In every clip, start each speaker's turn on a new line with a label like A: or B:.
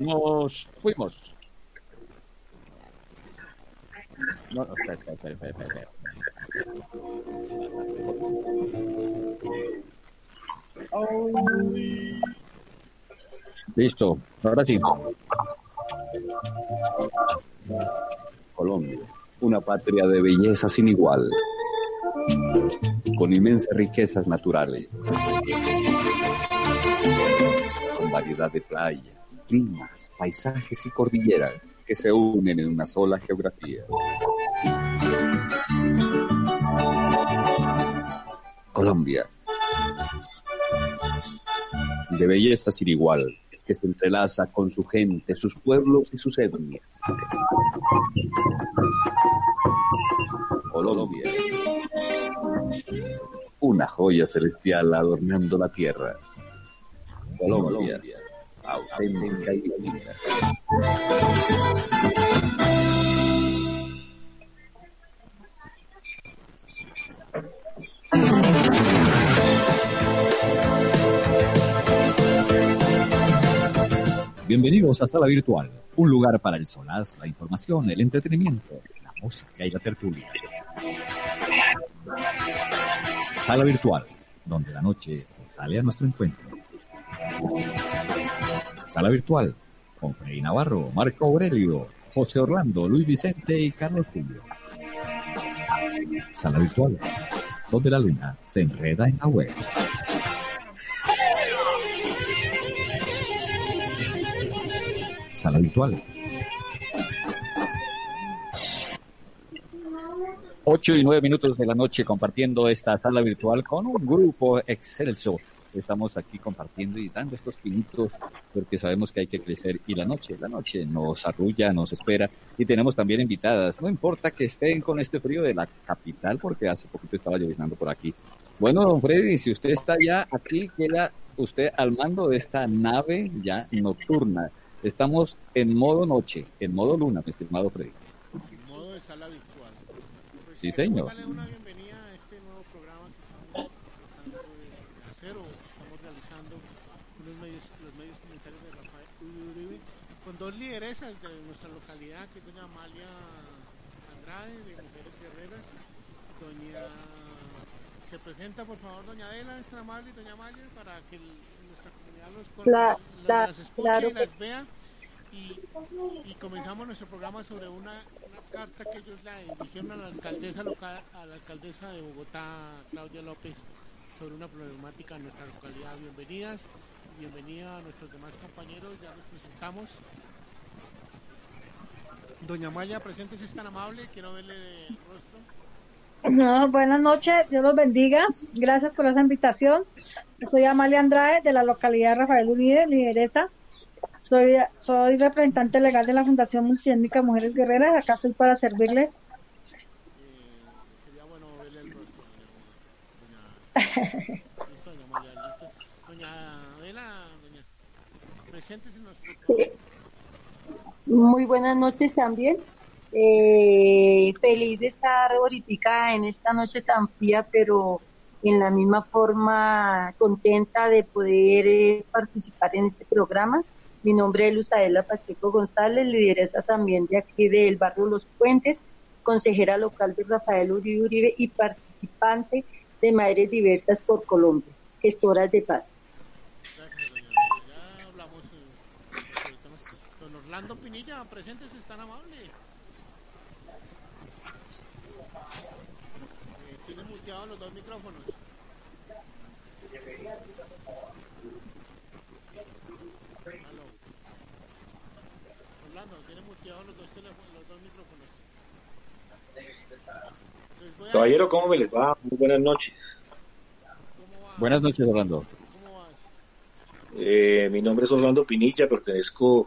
A: Nos fuimos. No, espera, espera, espera, espera, Listo, ahora sí.
B: Colombia, una patria de belleza sin igual, con inmensas riquezas naturales, con variedad de playas, climas, paisajes y cordilleras que se unen en una sola geografía. Colombia, de belleza sin igual, que se entrelaza con su gente, sus pueblos y sus etnias. Colombia, una joya celestial adornando la tierra. Colombia, auténtica y linda.
A: Bienvenidos a Sala Virtual, un lugar para el solaz, la información, el entretenimiento, la música y la tertulia. Sala Virtual, donde la noche sale a nuestro encuentro. Sala Virtual, con Freddy Navarro, Marco Aurelio, José Orlando, Luis Vicente y Carlos Julio. Sala Virtual, donde la luna se enreda en la web. Sala Virtual. Ocho y nueve minutos de la noche compartiendo esta sala virtual con un grupo excelso. Estamos aquí compartiendo y dando estos minutos porque sabemos que hay que crecer y la noche, la noche nos arrulla, nos espera y tenemos también invitadas. No importa que estén con este frío de la capital porque hace poquito estaba lloviznando por aquí. Bueno, don Freddy, si usted está ya aquí, queda usted al mando de esta nave ya nocturna. Estamos en modo noche, en modo luna, mi estimado Freddy.
C: En modo de sala virtual.
A: Sí, señor.
C: Darle una bienvenida a este nuevo programa que estamos tratando de hacer o que estamos realizando con los medios, los medios comunitarios de Rafael Uribe, con dos lideresas de nuestra localidad, que es doña Amalia Andrade, de Mujeres Guerreras. Doña... Se presenta, por favor, doña Adela, es tan amable, doña Amalia, para que nuestra comunidad los, con- las- escuche
D: claro
C: y
D: que-
C: las vea. Y, y comenzamos nuestro programa sobre una, una carta que ellos le dirigieron a la alcaldesa local, a la alcaldesa de Bogotá, Claudia López, sobre una problemática en nuestra localidad. Bienvenidas, bienvenida a nuestros demás compañeros, ya los presentamos. Doña Maya, presente si es tan amable, quiero verle el rostro.
D: No, buenas noches, Dios los bendiga. Gracias por esa invitación. Soy Amalia Andrade de la localidad Rafael Uribe, lideresa. Soy, soy representante legal de la Fundación Multiétnica Mujeres Guerreras. Acá estoy para servirles.
C: Eh, sería bueno verle el rostro, doña, doña- listo, doña Maya, listo. Doña Adela, doña, preséntese en nuestro
D: Muy buenas noches también. Eh, feliz de estar ahorita en esta noche tan fría, pero en la misma forma contenta de poder eh, participar en este programa. Mi nombre es Luzadela Pacheco González, lideresa también de aquí del barrio Los Puentes, consejera local de Rafael Uribe Uribe y participante de Madres Diversas por Colombia, gestoras de paz.
C: Gracias, doña Adela. Ya hablamos eh, sobre el tema. Don Orlando Pinilla, presente si es tan amable. Eh, tiene muteados los dos micrófonos. Aló. Orlando, tiene muteados los dos, teléfonos, los dos micrófonos.
E: Caballero, ¿cómo me les va? Muy buenas noches.
A: Buenas noches, Orlando.
C: ¿Cómo vas?
E: Eh, mi nombre es Orlando Pinilla, pertenezco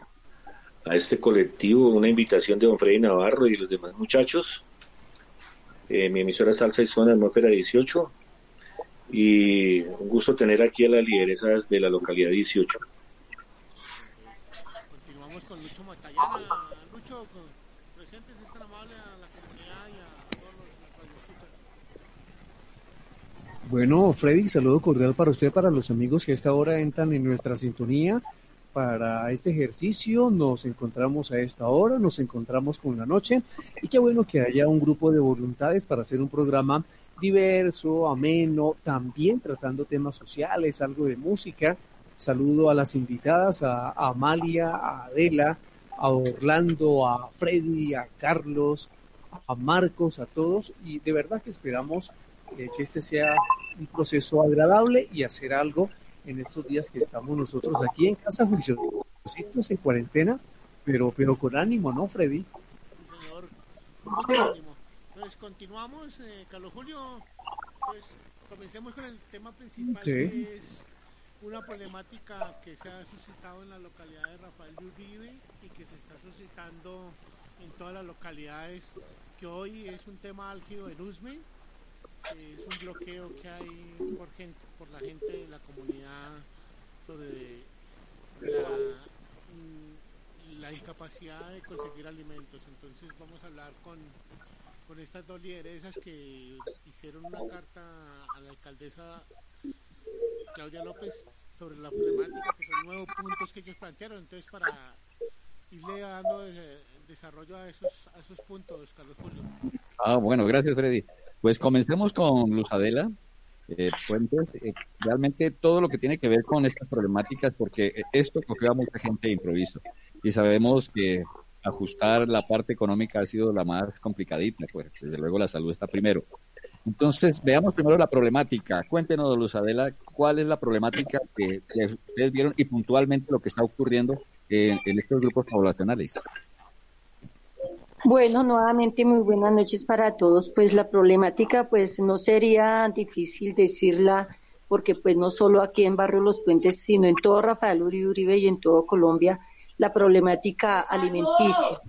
E: a este colectivo, una invitación de don Freddy Navarro y los demás muchachos. Eh, mi emisora es Salsa y Zona Atmósfera 18 y un gusto tener aquí a las lideresas de la localidad 18.
C: Continuamos con Lucho Matallana. Lucho, con- presente si es tan amable a la comunidad y a todos los.
F: Bueno, Freddy, saludo cordial para usted, para los amigos que a esta hora entran en nuestra sintonía, para este ejercicio. Nos encontramos a esta hora, nos encontramos con la noche y qué bueno que haya un grupo de voluntades para hacer un programa diverso, ameno, también tratando temas sociales, algo de música. Saludo a las invitadas, a, Amalia, a Adela, a Orlando, a Freddy, a Carlos, a Marcos, a todos y de verdad que esperamos eh, que este sea un proceso agradable y hacer algo en estos días que estamos nosotros aquí en casa juiciositos en cuarentena, pero pero con ánimo, ¿no, Freddy?
C: Señor, con mucho ánimo. Entonces continuamos, eh, Carlos Julio, pues comencemos con el tema principal que es una problemática que se ha suscitado en la localidad de Rafael de Uribe y que se está suscitando en todas las localidades, que hoy es un tema álgido en Usme, es un bloqueo que hay por gente, por la gente de la comunidad sobre la, la incapacidad de conseguir alimentos. Entonces vamos a hablar con, con estas dos lideresas que hicieron una carta a la alcaldesa Claudia López sobre la problemática, que son nuevos puntos que ellos plantearon. Entonces, para irle dando desarrollo a esos, a esos puntos, Carlos Julio.
A: Ah, bueno, gracias, Freddy. Pues comencemos con Luz Adela eh, Fuentes. Eh, realmente todo lo que tiene que ver con estas problemáticas, porque esto cogió a mucha gente de improviso. Y sabemos que ajustar la parte económica ha sido la más complicadita, pues desde luego la salud está primero. Entonces, veamos primero la problemática. Cuéntenos, Luz Adela, cuál es la problemática que, ustedes vieron y puntualmente lo que está ocurriendo en estos grupos poblacionales.
D: Bueno, nuevamente muy buenas noches para todos. Pues la problemática pues no sería difícil decirla porque pues no solo aquí en Barrio Los Puentes, sino en todo Rafael Uribe, Uribe y en todo Colombia, la problemática alimenticia,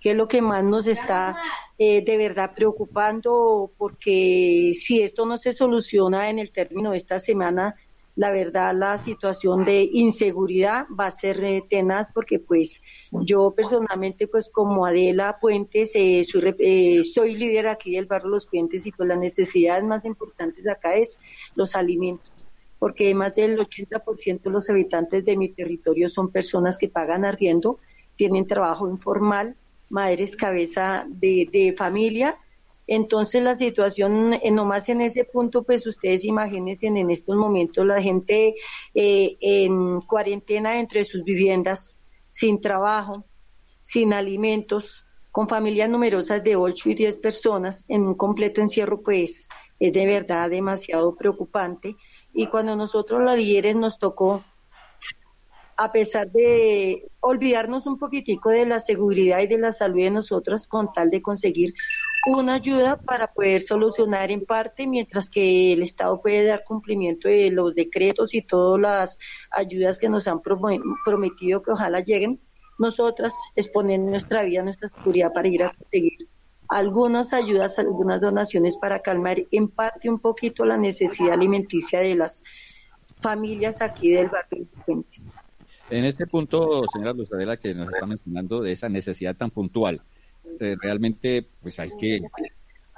D: que es lo que más nos está eh, de verdad preocupando, porque si esto no se soluciona en el término de esta semana, la verdad la situación de inseguridad va a ser eh, tenaz porque pues yo personalmente pues como Adela Puentes eh, soy, eh, soy líder aquí del barrio Los Puentes y pues las necesidades más importantes acá es los alimentos porque más del 80% de los habitantes de mi territorio son personas que pagan arriendo, tienen trabajo informal, madres cabeza de, de familia entonces la situación, eh, nomás en ese punto, pues ustedes imagínense en estos momentos la gente eh, en cuarentena entre sus viviendas, sin trabajo, sin alimentos, con familias numerosas de 8 y 10 personas en un completo encierro, pues es de verdad demasiado preocupante. Y cuando nosotros los líderes nos tocó, a pesar de olvidarnos un poquitico de la seguridad y de la salud de nosotras con tal de conseguir una ayuda para poder solucionar en parte, mientras que el Estado puede dar cumplimiento de los decretos y todas las ayudas que nos han prometido que ojalá lleguen, nosotras exponer nuestra vida, nuestra seguridad para ir a conseguir algunas ayudas, algunas donaciones para calmar en parte un poquito la necesidad alimenticia de las familias aquí del barrio
A: En este punto, señora Luzadela, que nos está mencionando de esa necesidad tan puntual, eh, realmente pues hay que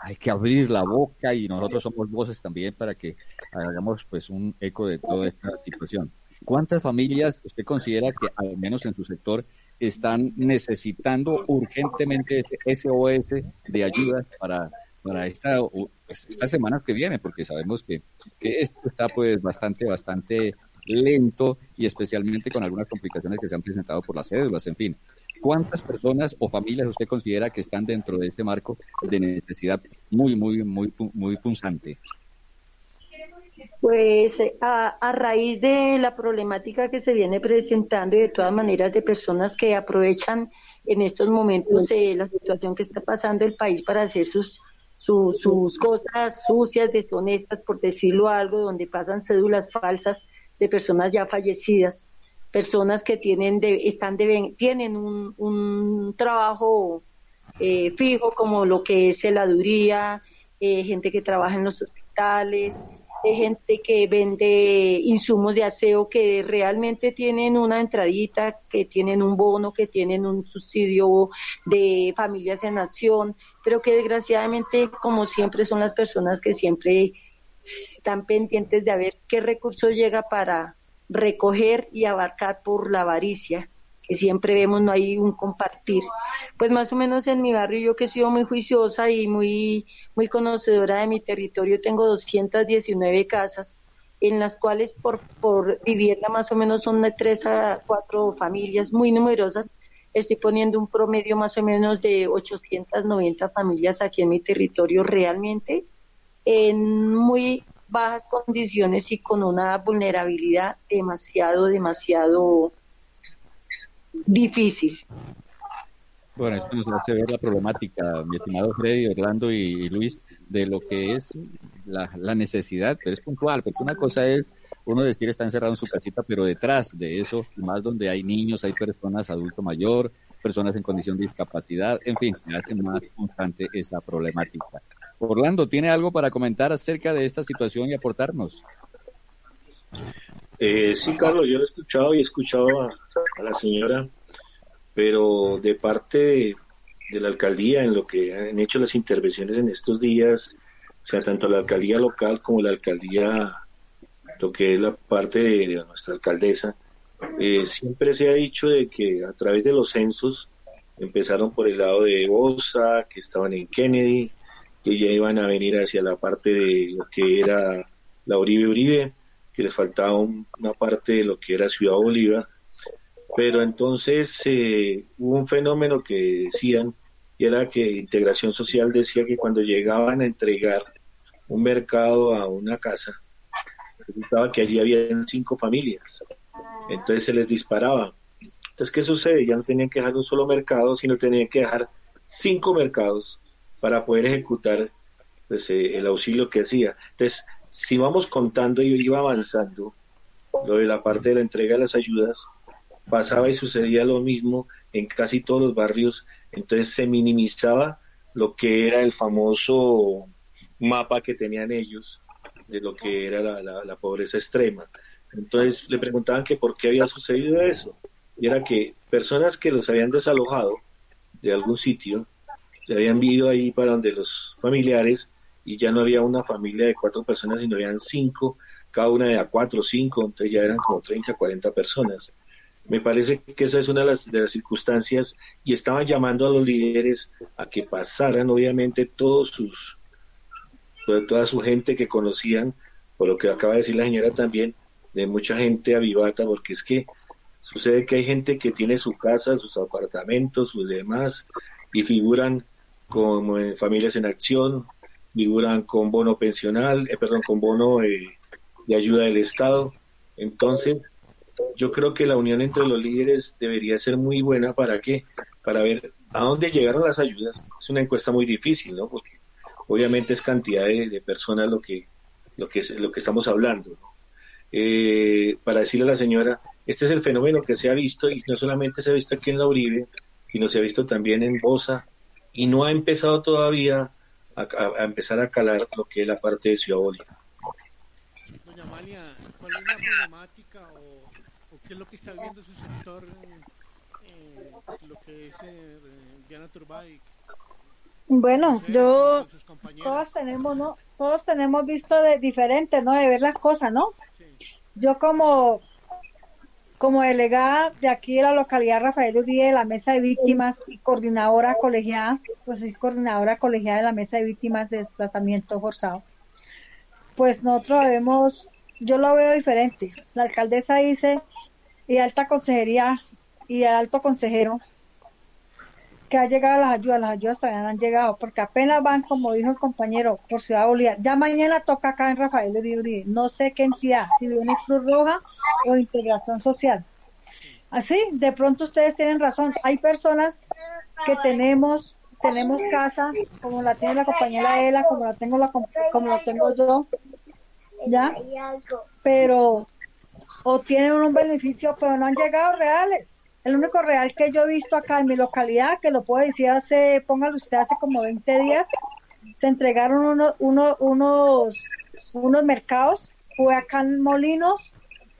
A: hay que abrir la boca y nosotros somos voces también para que hagamos pues un eco de toda esta situación. ¿Cuántas familias usted considera que al menos en su sector están necesitando urgentemente SOS de ayuda para, para esta, pues, estas semanas que vienen? Porque sabemos que, que esto está pues bastante, bastante lento y especialmente con algunas complicaciones que se han presentado por las cédulas, en fin. ¿Cuántas personas o familias usted considera que están dentro de este marco de necesidad muy, muy, muy, muy punzante?
D: Pues eh, a, raíz de la problemática que se viene presentando y de todas maneras de personas que aprovechan en estos momentos eh, la situación que está pasando el país para hacer sus, sus cosas sucias, deshonestas, por decirlo algo, donde pasan cédulas falsas de personas ya fallecidas personas que tienen de, están de, tienen un, un trabajo eh, fijo como lo que es heladuría, eh, gente que trabaja en los hospitales, eh, gente que vende insumos de aseo que realmente tienen una entradita, que tienen un bono, que tienen un subsidio de familias en acción, pero que desgraciadamente, como siempre, son las personas que siempre están pendientes de ver qué recurso llega para recoger y abarcar por la avaricia, que siempre vemos, no hay un compartir. Pues más o menos en mi barrio, yo que he sido muy juiciosa y muy, muy conocedora de mi territorio, tengo 219 casas, en las cuales por, por vivienda más o menos son de tres a cuatro familias muy numerosas. Estoy poniendo un promedio más o menos de 890 familias aquí en mi territorio realmente en muy bajas condiciones y con una vulnerabilidad demasiado, demasiado difícil.
A: Bueno, esto nos hace ver la problemática, mi estimado Freddy, Orlando y, Luis, de lo que es la, la, necesidad, pero es puntual, porque una cosa es uno decir está encerrado en su casita, pero detrás de eso, más donde hay niños, hay personas adulto mayor, personas en condición de discapacidad, en fin, se hace más constante esa problemática. Orlando, ¿tiene algo para comentar acerca de esta situación y aportarnos?
E: Eh, sí, Carlos, yo lo he escuchado y he escuchado a, la señora, pero de parte de, la alcaldía, en lo que han hecho las intervenciones en estos días, o sea, tanto la alcaldía local como la alcaldía, lo que es la parte de, nuestra alcaldesa, eh, siempre se ha dicho de que a través de los censos empezaron por el lado de Bosa, que estaban en Kennedy, que ya iban a venir hacia la parte de lo que era la Uribe Uribe, que les faltaba una parte de lo que era Ciudad Bolívar. Pero entonces eh, hubo un fenómeno que decían, y era que Integración Social decía que cuando llegaban a entregar un mercado a una casa, resultaba que allí había cinco familias. Entonces se les disparaba. Entonces, ¿qué sucede? Ya no tenían que dejar un solo mercado, sino tenían que dejar cinco mercados para poder ejecutar pues, eh, el auxilio que hacía. Entonces, si vamos contando y iba avanzando, lo de la parte de la entrega de las ayudas, pasaba y sucedía lo mismo en casi todos los barrios, entonces se minimizaba lo que era el famoso mapa que tenían ellos de lo que era la, la pobreza extrema. Entonces le preguntaban que por qué había sucedido eso. Y era que personas que los habían desalojado de algún sitio, se habían ido ahí para donde los familiares y ya no había una familia de cuatro personas, sino habían cinco, cada una de a cuatro o cinco, entonces ya eran como 30, 40 personas. Me parece que esa es una de las, de las circunstancias y estaban llamando a los líderes a que pasaran, obviamente, todos sus, toda su gente que conocían, por lo que acaba de decir la señora también, de mucha gente avivata, porque es que sucede que hay gente que tiene su casa, sus apartamentos, sus demás, y figuran como en Familias en Acción, figuran con bono pensional, eh, perdón, con bono eh, de ayuda del Estado. Entonces, yo creo que la unión entre los líderes debería ser muy buena para que, para ver a dónde llegaron las ayudas. Es una encuesta muy difícil, ¿no? Porque obviamente es cantidad de, personas lo que, lo que, lo que estamos hablando. Eh, para decirle a la señora, este es el fenómeno que se ha visto y no solamente se ha visto aquí en la Uribe, sino se ha visto también en Bosa, y no ha empezado todavía a, empezar a calar lo que es la parte de Ciudad Bolívar.
C: Doña Amalia, ¿cuál es la problemática o, qué es lo que está viendo su sector, eh, lo que es eh, Diana Turbay?
G: Bueno, yo todos tenemos, ¿no? Todos tenemos visto de diferente, ¿no? De ver las cosas, ¿no? Yo como como delegada de aquí de la localidad Rafael Uribe de la Mesa de Víctimas y coordinadora colegiada, pues soy coordinadora colegiada de la Mesa de Víctimas de Desplazamiento Forzado. Pues nosotros vemos, yo lo veo diferente. La alcaldesa dice, y alta consejería y alto consejero, que ha llegado las ayudas, las ayudas todavía no han llegado, porque apenas van, como dijo el compañero, por Ciudad Bolívar. Ya mañana toca acá en Rafael Uribe, no sé qué entidad, si viene Cruz Roja o Integración Social. Así, de pronto ustedes tienen razón. Hay personas que tenemos, tenemos casa, como la tiene la compañera Ela, como la tengo la, como la tengo yo, ya, pero o tienen un beneficio, pero no han llegado reales el único real que yo he visto acá en mi localidad, que lo puedo decir hace, póngalo usted, hace como 20 días, se entregaron unos, unos, unos, unos mercados, fue acá en Molinos,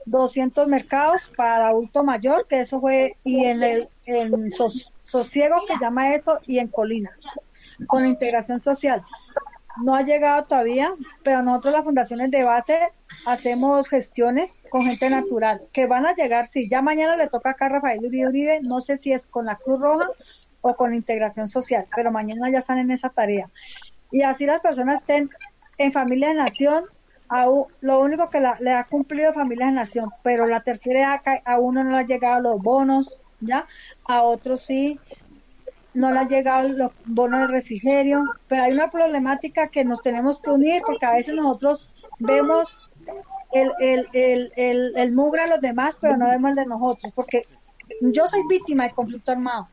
G: 200 mercados para adulto mayor, que eso fue, y en el en Sosiego, que llama eso, y en Colinas, con integración social. No ha llegado todavía, pero nosotros las fundaciones de base hacemos gestiones con gente natural, que van a llegar, si ya mañana le toca acá a Rafael Uribe Uribe, no sé si es con la Cruz Roja o con integración social, pero mañana ya están en esa tarea. Y así las personas estén en familia de nación, a, lo único que le ha cumplido familia de nación, pero la tercera edad a uno no le han llegado los bonos, ¿ya? A otros sí, no le han llegado los bonos de refrigerio, pero hay una problemática que nos tenemos que unir porque a veces nosotros vemos el, el, el, el, el mugre a los demás, pero no vemos el de nosotros, porque yo soy víctima de conflicto armado.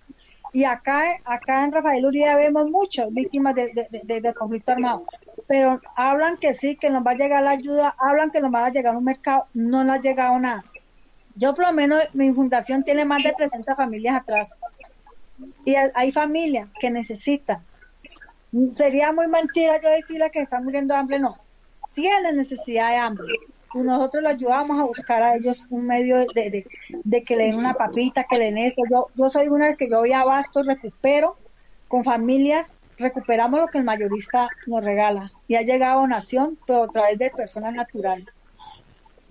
G: Y acá, acá en Rafael Uribe vemos muchas víctimas de, conflicto armado. Pero hablan que sí, que nos va a llegar la ayuda, hablan que nos va a llegar un mercado, no nos ha llegado nada. Yo por lo menos, mi fundación tiene más de 300 familias atrás. Y hay familias que necesitan. Sería muy mentira yo decirle que están muriendo de hambre, no. Tienen necesidad de hambre y nosotros le ayudamos a buscar a ellos un medio de, de, que le den una papita, que le den esto. Yo, yo soy una que yo voy a Abasto, recupero con familias, recuperamos lo que el mayorista nos regala y ha llegado a nación, pero a través de personas naturales.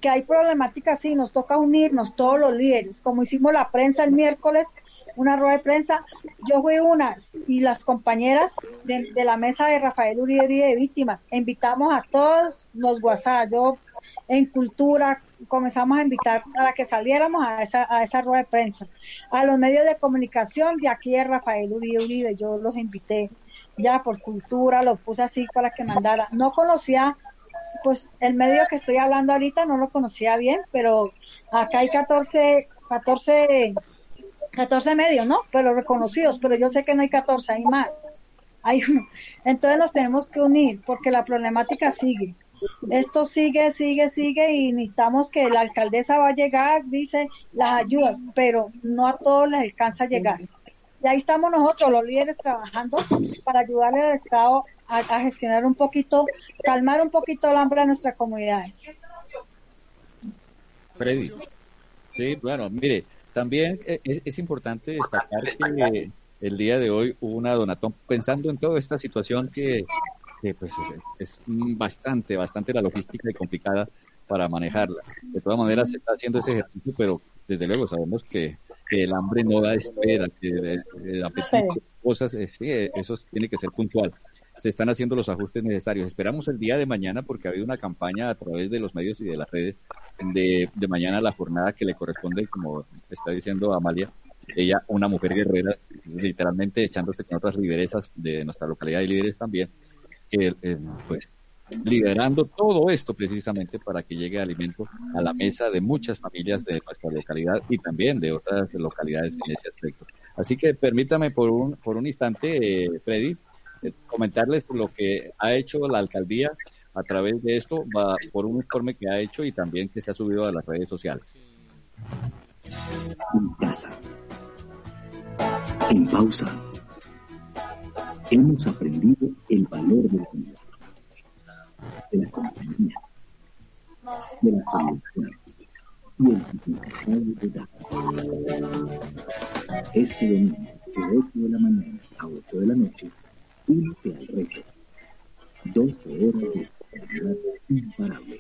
G: Que hay problemáticas, sí, nos toca unirnos todos los líderes, como hicimos la prensa el miércoles, una rueda de prensa, yo fui una y las compañeras de, la mesa de Rafael Uribe de víctimas, invitamos a todos los WhatsApp, yo en cultura, comenzamos a invitar para que saliéramos a esa, a esa rueda de prensa. A los medios de comunicación de aquí de Rafael Uribe Uribe, yo los invité ya por cultura, los puse así para que mandara. No conocía, pues el medio que estoy hablando ahorita no lo conocía bien, pero acá hay 14, 14, 14 medios, ¿no? Pero reconocidos, pero yo sé que no hay 14, hay más. Hay Entonces nos tenemos que unir porque la problemática sigue esto sigue, sigue, sigue y necesitamos que la alcaldesa va a llegar, dice, las ayudas, pero no a todos les alcanza a llegar. Y ahí estamos nosotros, los líderes, trabajando para ayudarle al Estado a, gestionar un poquito, calmar un poquito el hambre de nuestras comunidades.
A: Freddy. Sí, bueno, mire, también es, es importante destacar que el día de hoy hubo una donatón pensando en toda esta situación que que pues es, bastante, bastante la logística y complicada para manejarla. De todas maneras se está haciendo ese ejercicio, pero desde luego sabemos que, que el hambre no da espera, que el, apetito, cosas, eh, sí, eso tiene que ser puntual. Se están haciendo los ajustes necesarios. Esperamos el día de mañana, porque ha habido una campaña a través de los medios y de las redes de, mañana la jornada que le corresponde, como está diciendo Amalia, ella, una mujer guerrera, literalmente echándose con otras lideresas de nuestra localidad y líderes también, pues liderando todo esto precisamente para que llegue alimento a la mesa de muchas familias de nuestra localidad y también de otras localidades en ese aspecto. Así que permítame por un, por un instante, eh, Freddy, eh, comentarles lo que ha hecho la alcaldía a través de esto, va por un informe que ha hecho y también que se ha subido a las redes sociales.
H: En casa. En pausa hemos aprendido el valor de la vida, de la compañía, de la solidaridad y el significado de dar. Este domingo, de 8 de la mañana a 8 de la noche, al reto. 12 horas de imparable.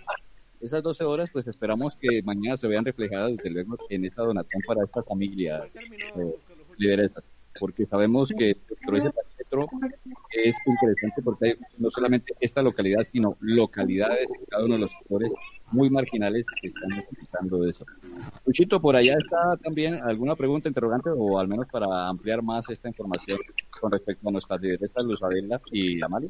A: Esas 12 horas, pues esperamos que mañana se vean reflejadas desde luego en esa donación para estas familias eh, lideresas, porque sabemos que dentro ese es interesante porque hay no solamente esta localidad, sino localidades en cada uno de los sectores muy marginales que están necesitando eso. Luchito, por allá está también alguna pregunta, interrogante, o al menos para ampliar más esta información con respecto a nuestras lideresas Luz Adela y Amalia.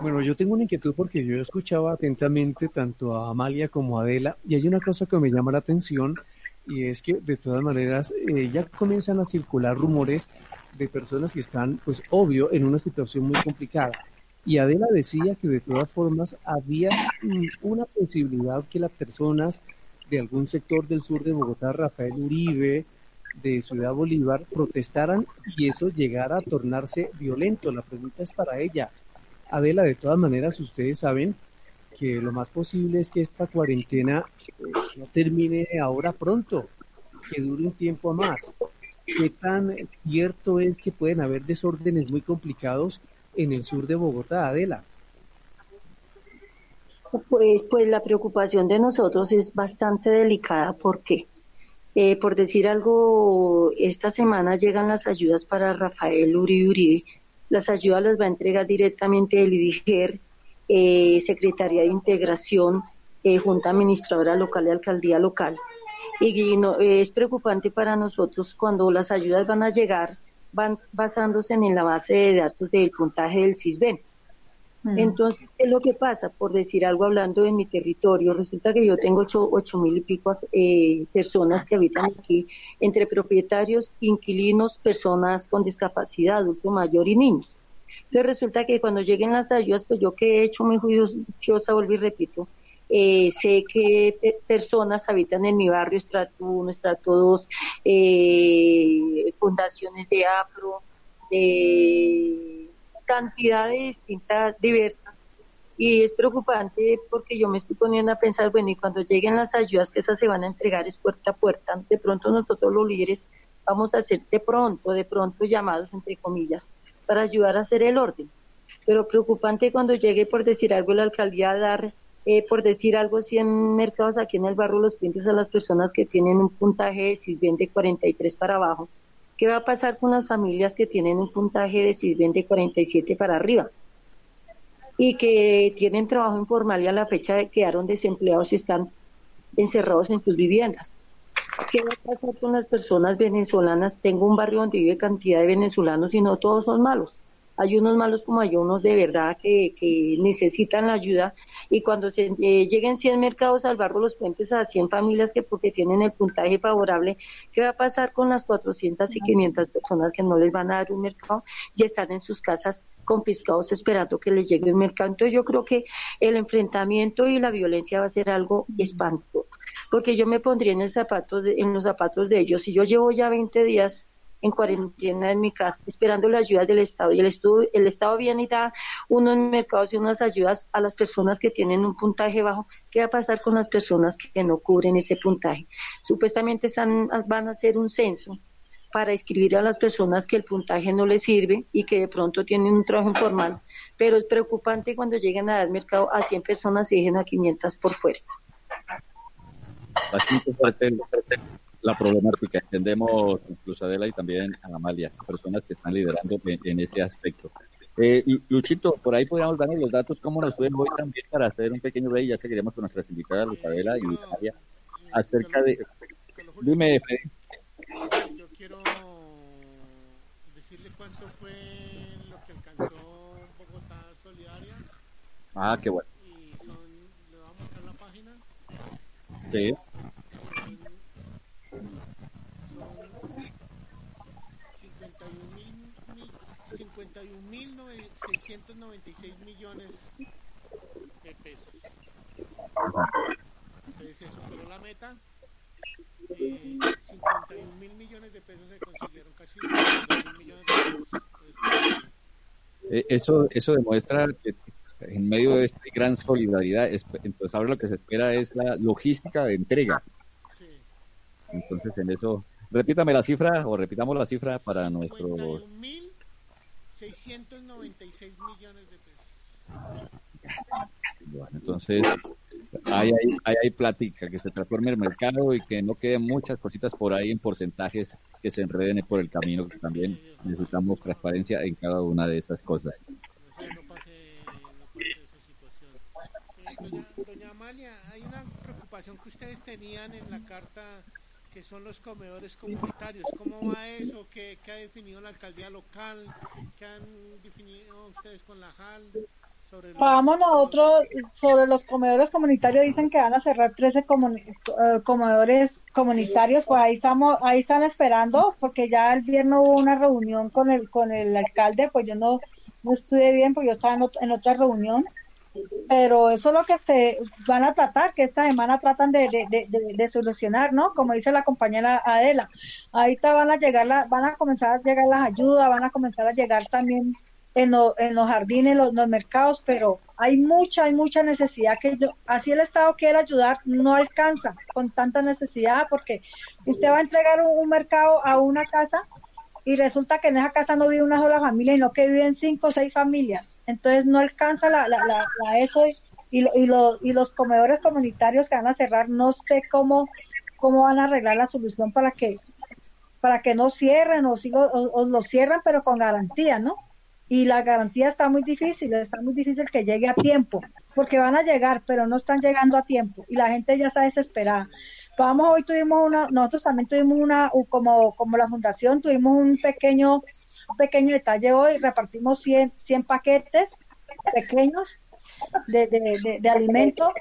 F: Bueno, yo tengo una inquietud porque yo escuchaba atentamente tanto a Amalia como a Adela y hay una cosa que me llama la atención y es que de todas maneras eh, ya comienzan a circular rumores de personas que están, pues obvio, en una situación muy complicada. Y Adela decía que de todas formas había una posibilidad que las personas de algún sector del sur de Bogotá, Rafael Uribe, de Ciudad Bolívar, protestaran y eso llegara a tornarse violento. La pregunta es para ella. Adela, de todas maneras, ustedes saben que lo más posible es que esta cuarentena eh, no termine ahora pronto, que dure un tiempo más. ¿Qué tan cierto es que pueden haber desórdenes muy complicados en el sur de Bogotá, Adela?
D: Pues, pues la preocupación de nosotros es bastante delicada porque, eh, por decir algo, esta semana llegan las ayudas para Rafael Uribe Uribe. Las ayudas las va a entregar directamente el IDIGER, eh, Secretaría de Integración, eh, Junta Administradora Local y Alcaldía Local. Y no, es preocupante para nosotros cuando las ayudas van a llegar, van basándose en la base de datos del puntaje del CISBEN. Entonces, ¿qué es lo que pasa? Por decir algo, hablando de mi territorio, resulta que yo tengo ocho, mil y pico eh, personas que habitan aquí, entre propietarios, inquilinos, personas con discapacidad, adulto mayor y niños. Entonces resulta que cuando lleguen las ayudas, pues yo que he hecho muy juiciosa, vuelvo y repito, eh, sé que personas habitan en mi barrio, estrato 1, estrato 2, eh, fundaciones de APRO, de cantidades distintas, diversas. Y es preocupante porque yo me estoy poniendo a pensar, bueno, y cuando lleguen las ayudas que esas se van a entregar es puerta a puerta, de pronto nosotros los líderes vamos a ser de pronto, de pronto llamados, entre comillas, para ayudar a hacer el orden. Pero preocupante cuando llegue, por decir algo, la alcaldía a dar eh, por decir algo, 100 mercados aquí en el barrio Los Pintos a las personas que tienen un puntaje de Sisben de 43 para abajo. ¿Qué va a pasar con las familias que tienen un puntaje de Sisben de 47 para arriba? Y que tienen trabajo informal y a la fecha quedaron desempleados y están encerrados en sus viviendas. ¿Qué va a pasar con las personas venezolanas? Tengo un barrio donde vive cantidad de venezolanos y no todos son malos hay unos malos como hay unos de verdad que, que necesitan la ayuda y cuando se eh, lleguen 100 mercados al barrio Los Puentes a 100 familias que porque tienen el puntaje favorable, ¿qué va a pasar con las 400 y 500 personas que no les van a dar un mercado y están en sus casas confiscados esperando que les llegue un mercado? Entonces yo creo que el enfrentamiento y la violencia va a ser algo espantoso, porque yo me pondría en, el zapato en los zapatos de ellos. Si yo llevo ya 20 días en cuarentena en mi casa, esperando la ayuda del Estado. Y el, el Estado viene y da unos mercados y unas ayudas a las personas que tienen un puntaje bajo. ¿Qué va a pasar con las personas que no cubren ese puntaje? Supuestamente están, van a hacer un censo para escribir a las personas que el puntaje no les sirve y que de pronto tienen un trabajo informal, pero es preocupante cuando lleguen a dar mercado a 100 personas y dejen a 500 por fuera
A: la problemática. Entendemos incluso Adela y también a Amalia, personas que están liderando en, ese aspecto. Eh, Luchito, por ahí podríamos darnos los datos, cómo nos fue hoy también para hacer un pequeño rey, ya seguiremos con nuestras invitadas, Adela y Amalia, acerca de... Dime,
C: Yo quiero decirle cuánto fue lo que alcanzó Bogotá Solidaria.
A: Ah, qué bueno.
C: Y le vamos a la página.
A: Sí.
C: 696 millones de pesos. Entonces se superó la meta. Eh, 51 mil millones de pesos se consiguieron, casi 50 mil millones de pesos.
A: Eh, eso, eso demuestra que en medio de esta gran solidaridad, entonces ahora lo que se espera es la logística de entrega. Sí. Entonces en eso, repítame la cifra o repitamos la cifra para nuestro...
C: 696 millones de pesos.
A: Bueno, entonces hay, hay, hay, hay plática, que se transforme el mercado y que no queden muchas cositas por ahí en porcentajes que se enreden por el camino, que también necesitamos transparencia en cada una de esas cosas.
C: doña, doña Amalia, hay una preocupación que ustedes tenían en la carta que son los comedores comunitarios. ¿Cómo va eso? ¿Qué, ha definido la alcaldía local? ¿Qué han definido ustedes con la JAL? Sobre
G: Vamos nosotros sobre los comedores comunitarios dicen que van a cerrar 13 eh, comedores comunitarios, pues ahí estamos, ahí están esperando, porque ya el viernes hubo una reunión con el con el alcalde, pues yo no, no estuve bien, porque yo estaba en otra reunión pero eso es lo que se van a tratar, que esta semana tratan de, de, de, solucionar, ¿no? Como dice la compañera Adela, ahorita van a llegar, la, van a comenzar a llegar las ayudas, van a comenzar a llegar también en, en los jardines, los, los mercados, pero hay mucha, hay mucha necesidad que yo, así el Estado quiere ayudar, no alcanza con tanta necesidad, porque usted va a entregar un mercado a una casa y resulta que en esa casa no vive una sola familia, sino que viven cinco o seis familias. Entonces no alcanza la, la, la, eso y, y, y los comedores comunitarios que van a cerrar, no sé cómo, cómo van a arreglar la solución para que para que no cierren o, o, lo cierran pero con garantía, ¿no? Y la garantía está muy difícil, está muy difícil que llegue a tiempo, porque van a llegar, pero no están llegando a tiempo y la gente ya está desesperada. Vamos, hoy tuvimos una, nosotros también tuvimos una, como, como la fundación, tuvimos un pequeño, un pequeño detalle hoy, repartimos 100, 100 paquetes pequeños de, de, de, alimento.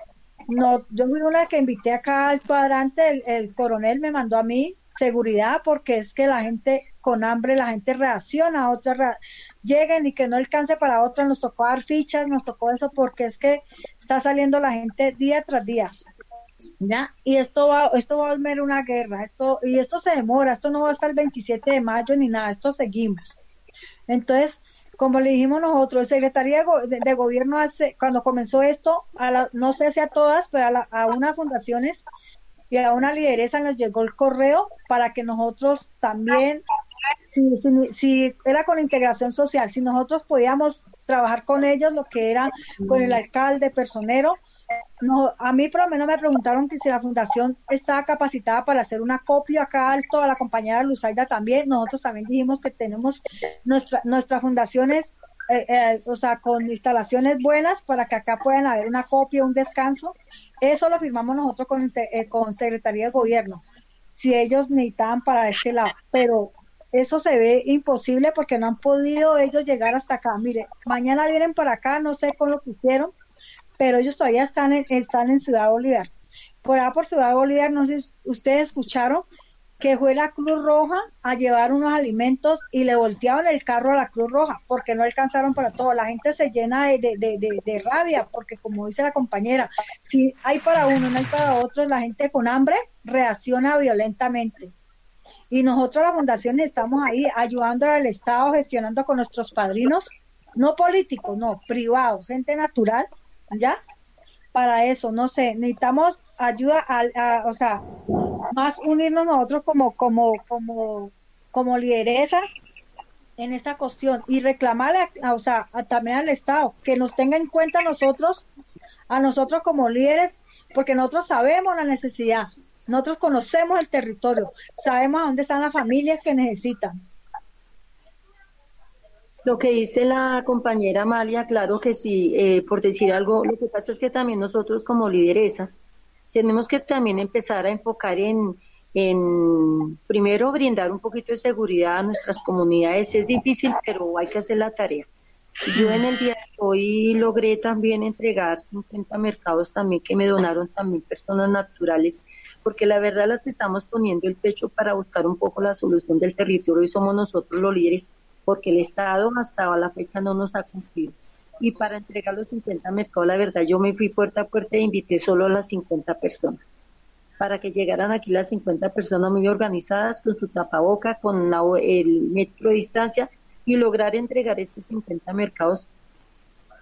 G: No, yo fui una que invité acá al cuadrante, el, el coronel me mandó a mí seguridad porque es que la gente con hambre, la gente reacciona a otra, lleguen y que no alcance para otra, nos tocó dar fichas, nos tocó eso porque es que está saliendo la gente día tras día. ¿Ya? Y esto va, esto va a volver una guerra, esto, y esto se demora, esto no va hasta el 27 de mayo ni nada, esto seguimos. Entonces, como le dijimos nosotros, el Secretaría de, Gobierno hace, cuando comenzó esto, a la, no sé si a todas, pero a, a unas fundaciones y a una lideresa nos llegó el correo para que nosotros también, si, era con integración social, si nosotros podíamos trabajar con ellos, lo que era con el alcalde, personero, no, a mí por lo menos me preguntaron que si la fundación estaba capacitada para hacer una copia acá alto, a la compañera Luzaida también, nosotros también dijimos que tenemos nuestra, nuestras fundaciones eh, eh, o sea, con instalaciones buenas para que acá puedan haber una copia, un descanso. Eso lo firmamos nosotros con, eh, con Secretaría de Gobierno, si ellos necesitaban para este lado. Pero eso se ve imposible porque no han podido ellos llegar hasta acá. Mire, mañana vienen para acá, no sé con lo que hicieron, pero ellos todavía están en, están en Ciudad Bolívar. Por allá por Ciudad Bolívar, no sé si ustedes escucharon, que fue la Cruz Roja a llevar unos alimentos y le volteaban el carro a la Cruz Roja porque no alcanzaron para todo. La gente se llena de, de, de, de, rabia porque, como dice la compañera, si hay para uno, no hay para otro, la gente con hambre reacciona violentamente. Y nosotros, la Fundación, estamos ahí ayudando al Estado, gestionando con nuestros padrinos, no políticos, no, privados, gente natural, ¿ya? Para eso, no sé, necesitamos ayuda, a o sea, más unirnos nosotros como, como, como, como lideresa en esta cuestión y reclamarle, o sea, también al Estado que nos tenga en cuenta a nosotros, a nosotros como líderes, porque nosotros sabemos la necesidad, nosotros conocemos el territorio, sabemos a dónde están las familias que necesitan.
D: Lo que dice la compañera Amalia, claro que sí, eh, por decir algo, lo que pasa es que también nosotros como lideresas, tenemos que también empezar a enfocar en, en, primero, brindar un poquito de seguridad a nuestras comunidades. Es difícil, pero hay que hacer la tarea. Yo en el día de hoy logré también entregar 50 mercados también que me donaron también personas naturales, porque la verdad las que estamos poniendo el pecho para buscar un poco la solución del territorio y somos nosotros los líderes, porque el Estado hasta la fecha no nos ha cumplido. Y para entregar los 50 mercados, la verdad, yo me fui puerta a puerta e invité solo a las 50 personas. Para que llegaran aquí las 50 personas muy organizadas con su tapaboca, con el metro de distancia y lograr entregar estos 50 mercados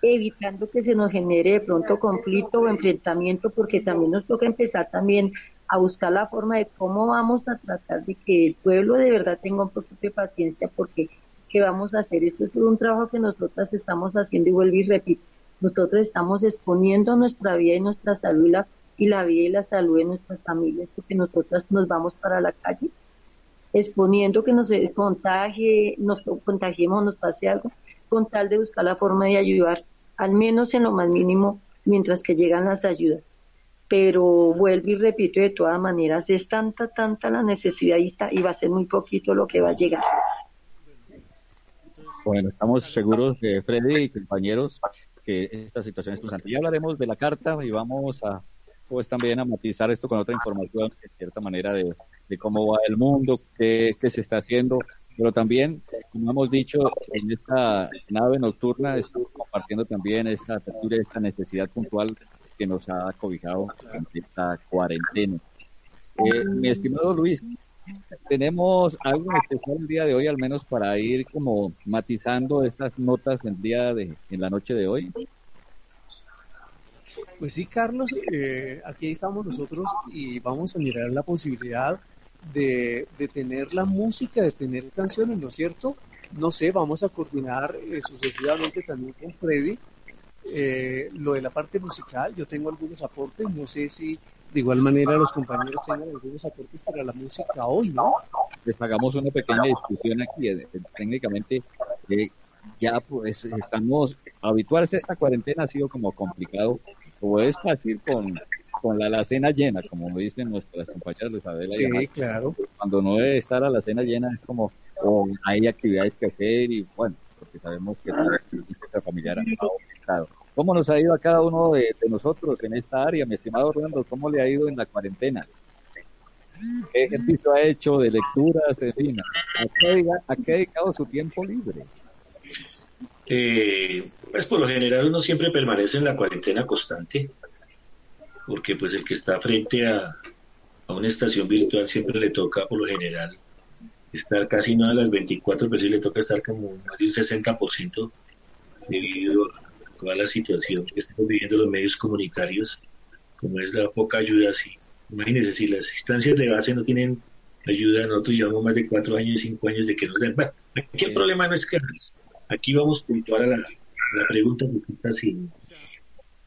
D: evitando que se nos genere de pronto conflicto o enfrentamiento, porque también nos toca empezar también a buscar la forma de cómo vamos a tratar de que el pueblo de verdad tenga un poquito de paciencia, porque que vamos a hacer. Esto es un trabajo que nosotras estamos haciendo y vuelvo y repito, nosotros estamos exponiendo nuestra vida y nuestra salud y la, y vida y la salud de nuestras familias porque nosotras nos vamos para la calle exponiendo que nos contagie, nos contagiemos, nos pase algo, con tal de buscar la forma de ayudar, al menos en lo más mínimo, mientras que llegan las ayudas. Pero vuelvo y repito, de todas maneras, es tanta, tanta la necesidad y va a ser muy poquito lo que va a llegar.
A: Bueno, estamos seguros, de Freddy y compañeros, que esta situación es constante. Ya hablaremos de la carta y vamos a pues también a matizar esto con otra información, de cierta manera, de, cómo va el mundo, qué, qué, se está haciendo, pero también, como hemos dicho, en esta nave nocturna estamos compartiendo también esta apertura, esta necesidad puntual que nos ha cobijado en esta cuarentena. Eh, mi estimado Luis, tenemos algo especial el día de hoy, al menos para ir como matizando estas notas en día de, en la noche de hoy.
F: Pues sí, Carlos, eh, aquí estamos nosotros y vamos a mirar la posibilidad de, de, tener la música, de tener canciones, ¿no es cierto? No sé, vamos a coordinar eh, sucesivamente también con Freddy eh, lo de la parte musical, yo tengo algunos aportes, no sé si de igual manera los compañeros tengan algunos aportes para la música hoy, ¿no?
A: Les hagamos una pequeña discusión aquí, eh, técnicamente eh, ya pues estamos, habituarse a esta cuarentena ha sido como complicado, o es fácil con, con la alacena llena, como dicen nuestras compañeras de Isabela.
F: Sí, claro.
A: Cuando no debe estar la alacena llena es como, o hay actividades que hacer y bueno, porque sabemos que la familiar ha aumentado. ¿Cómo nos ha ido a cada uno de, nosotros en esta área, mi estimado Orlando? ¿Cómo le ha ido en la cuarentena? ¿Qué ejercicio ha hecho de lecturas? En fin, ¿a qué, ha dedicado su tiempo libre?
E: Eh, pues por lo general uno siempre permanece en la cuarentena constante, porque pues el que está frente a, a una estación virtual siempre le toca por lo general estar casi no a las 24, pero sí le toca estar como más de un 60% debido toda la situación que estamos viviendo los medios comunitarios, como es la poca ayuda. así imagínense, si las instancias de base no tienen ayuda, nosotros llevamos más de cuatro años, cinco años de que nos den. Bueno, aquí el problema no es que aquí vamos puntual a la, la pregunta así.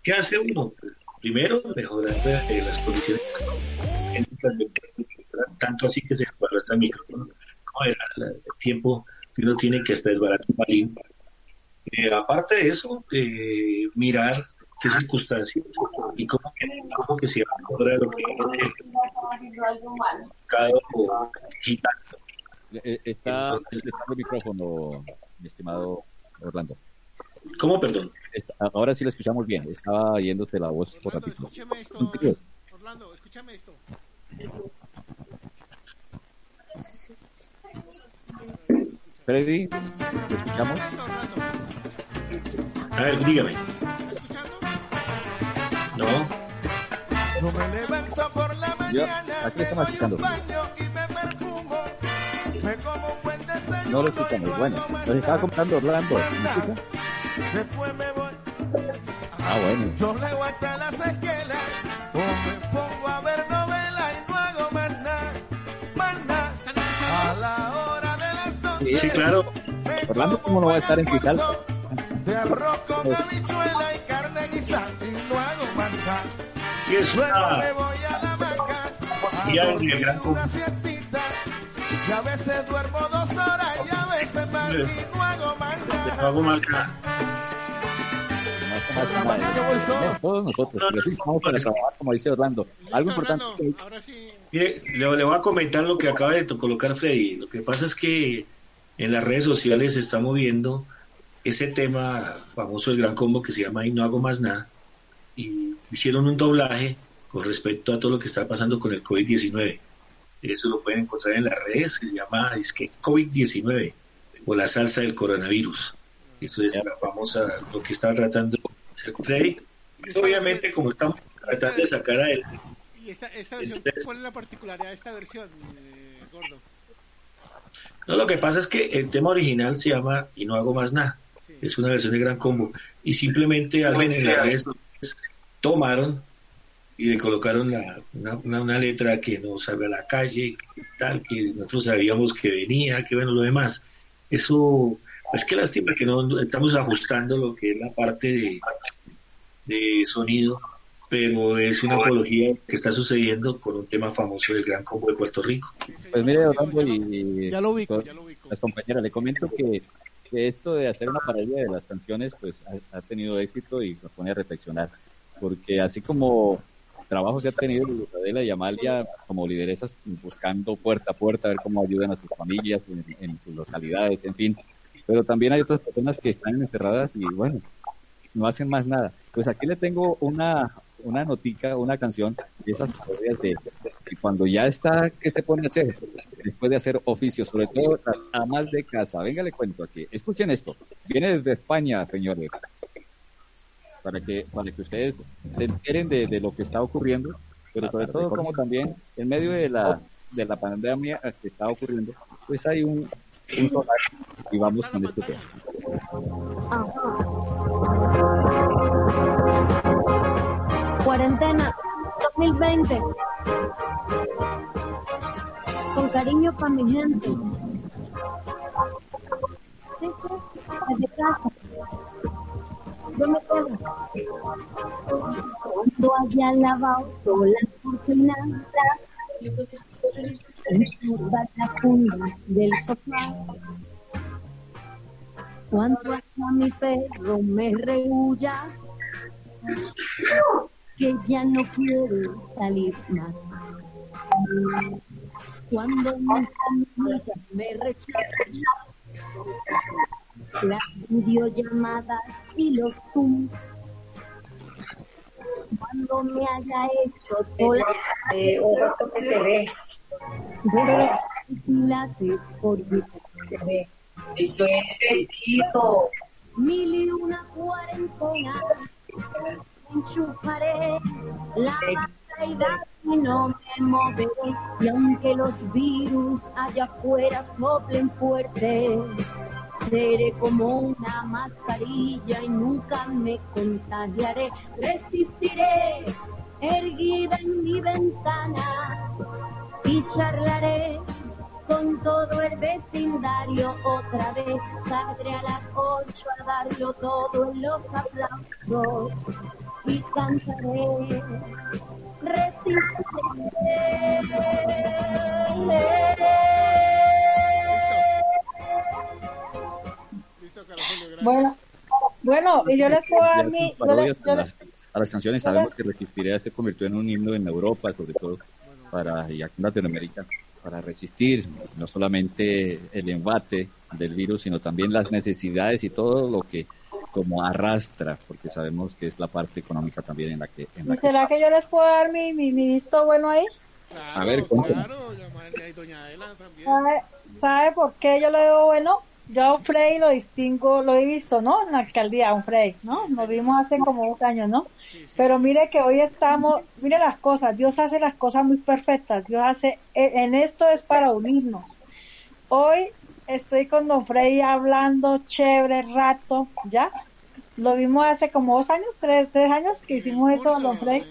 E: ¿Qué hace uno? Primero, mejorar eh, las condiciones tanto así que se desbarata el micrófono, como el, el, tiempo que uno tiene que hasta desbaratar un balín eh, aparte de eso, eh, mirar qué circunstancias y cómo que, cómo que se va a lograr lo que cada
A: gitano. Eh, está, está el micrófono, mi estimado Orlando.
E: ¿Cómo, perdón?
A: ahora sí lo escuchamos bien. Estaba yéndose la voz
C: por ratito. Escúchame esto, Orlando, escúchame esto.
A: Freddy, ¿lo escuchamos?
E: A ver, dígame. No.
I: No me levanto por la mañana,
A: aquí estamos escuchando. No lo escuchamos. Bueno, nos estaba comprando Orlando.
I: Después me voy.
A: Ah, bueno.
I: Yo leo hasta las esquelas o me pongo a ver novelas y no hago más nada, más nada. A la hora de las dos.
E: Sí, claro.
A: Orlando, ¿cómo no va a estar en Quizal?
I: de arroz con habichuela y carne guisada y no hago manjar.
E: Y es una...
I: me voy a la banca
E: a
I: una siestita y a veces duermo dos horas y a veces más y no hago nada.
E: No hago.
A: Todos nosotros, pero sí estamos para trabajar, como dice Orlando. Algo importante.
C: Ahora sí.
E: Mire, le, le voy a comentar lo que acaba de colocar Freddy. Lo que pasa es que en las redes sociales se está moviendo ese tema famoso del gran combo que se llama Y no hago más nada, y hicieron un doblaje con respecto a todo lo que está pasando con el COVID-19. Eso lo pueden encontrar en las redes, se llama es que COVID-19 o la salsa del coronavirus. Eso es la famosa, lo que está tratando hacer Frey. Obviamente, como estamos tratando de sacar a él.
C: ¿Y esta, esta versión, cuál es la particularidad de esta versión, eh, Gordo?
E: No, lo que pasa es que el tema original se llama Y no hago más nada es una versión de Gran Combo. Y simplemente alguien en las redes tomaron y le colocaron la, una, una, letra que no salga a la calle, tal, que nosotros sabíamos que venía, que bueno, lo demás. Eso, es que lástima que no estamos ajustando lo que es la parte de, de sonido, pero es una apología que está sucediendo con un tema famoso del Gran Combo de Puerto Rico.
A: Pues mire, Orlando, y,
C: ya lo ubico, ya lo ubico.
A: las compañeras, le comento que que esto de hacer una parodia de las canciones pues ha, tenido éxito y nos pone a reflexionar, porque así como trabajo se ha tenido Adela y Amalia como lideresas buscando puerta a puerta a ver cómo ayudan a sus familias en, sus localidades, en fin, pero también hay otras personas que están encerradas y bueno, no hacen más nada. Pues aquí le tengo una, una notica, una canción esas parodias de, cuando ya está, ¿qué se pone a hacer? Después de hacer oficio, sobre todo las amas de casa. Venga, le cuento aquí. Escuchen esto. Viene desde España, señores. Para que, para que ustedes se enteren de, lo que está ocurriendo, pero sobre todo como también en medio de la, de la pandemia que está ocurriendo, pues hay un, un y vamos con este tema.
J: Cuarentena 2020. Con cariño para mi gente. Desde casa. Yo me quedo. haya lavado todas las toda la funda del sofá. Cuando hasta mi perro me rehuya, que ya no quiere salir más. Cuando mis amigas me rechazan, las videollamadas y los zooms. Cuando me haya hecho todas
D: Eh,
J: pilates por
D: en vestido.
J: mil y una cuarentena enchufaré. La edad y no me moveré. Y aunque los virus allá afuera soplen fuerte seré como una mascarilla y nunca me contagiaré. Resistiré erguida en mi ventana y charlaré con todo el vecindario otra vez. Saldré a las ocho a darlo todo en los aplausos y cantaré. Resistiré.
G: Bueno, bueno, y yo les puedo dar mi... yo
A: parodias
G: les- yo
A: a,
G: les-
A: las, a las canciones sabemos que Resistiré se convirtió en un himno en Europa, sobre todo para y aquí en Latinoamérica, para resistir no solamente el embate del virus, sino también las necesidades y todo lo que como arrastra, porque sabemos que es la parte económica también en la que, en la
G: ¿Y
A: que
G: será que yo les puedo dar mi, mi, mi visto bueno ahí?
A: A ver.
C: Claro, doña Adela también.
G: ¿Sabe, sabe por qué yo lo veo bueno? Yo a un Frey lo distingo, lo he visto, ¿no? En la alcaldía, a un Frey, ¿no? Nos vimos hace como dos años, ¿no? Pero mire que hoy estamos, mire las cosas, Dios hace las cosas muy perfectas, Dios hace, e- en esto es para unirnos. Hoy estoy con Don Frey hablando chévere rato, ¿ya? Lo vimos hace como dos años, tres, tres años que hicimos eso, Don Frey.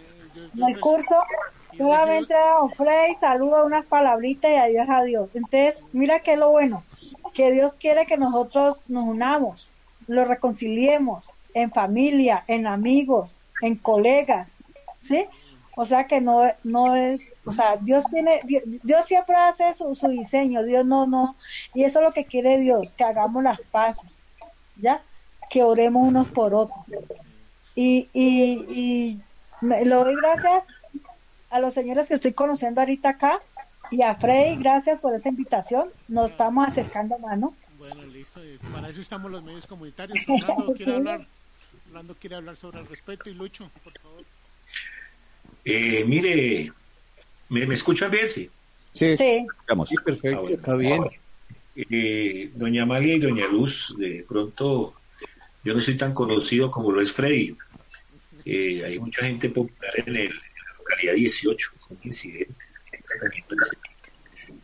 G: En el curso, solamente a Don Frey, saludo unas palabritas y adiós, adiós. Entonces, mira que es lo bueno, que Dios quiere que nosotros nos unamos, lo reconciliemos en familia, en amigos, en colegas, ¿sí? O sea que no, no es, o sea, Dios tiene, Dios, Dios siempre hace su, su diseño, Dios no, no, y eso es lo que quiere Dios, que hagamos las paces, ¿ya? Que oremos unos por otros. Y, y, y me- le doy gracias a los señores que estoy conociendo ahorita acá y a Frey, gracias por esa invitación, nos estamos acercando más, ¿no?
C: Bueno, listo. y para eso estamos los medios comunitarios. Orlando quiere
G: Sí.
C: hablar. Orlando quiere hablar sobre el respeto y Lucho, por favor.
E: Eh, mire, ¿me, me escuchan bien? Sí.
F: Sí,
G: Sí,
A: Vamos.
F: sí, perfecto,
E: Ah, bueno.
F: está bien.
E: Eh, doña Amalia y doña Luz, de pronto yo no soy tan conocido como lo es Freddy. Eh, hay mucha gente popular en, el, la localidad 18, con incidentes. hay tratamiento de-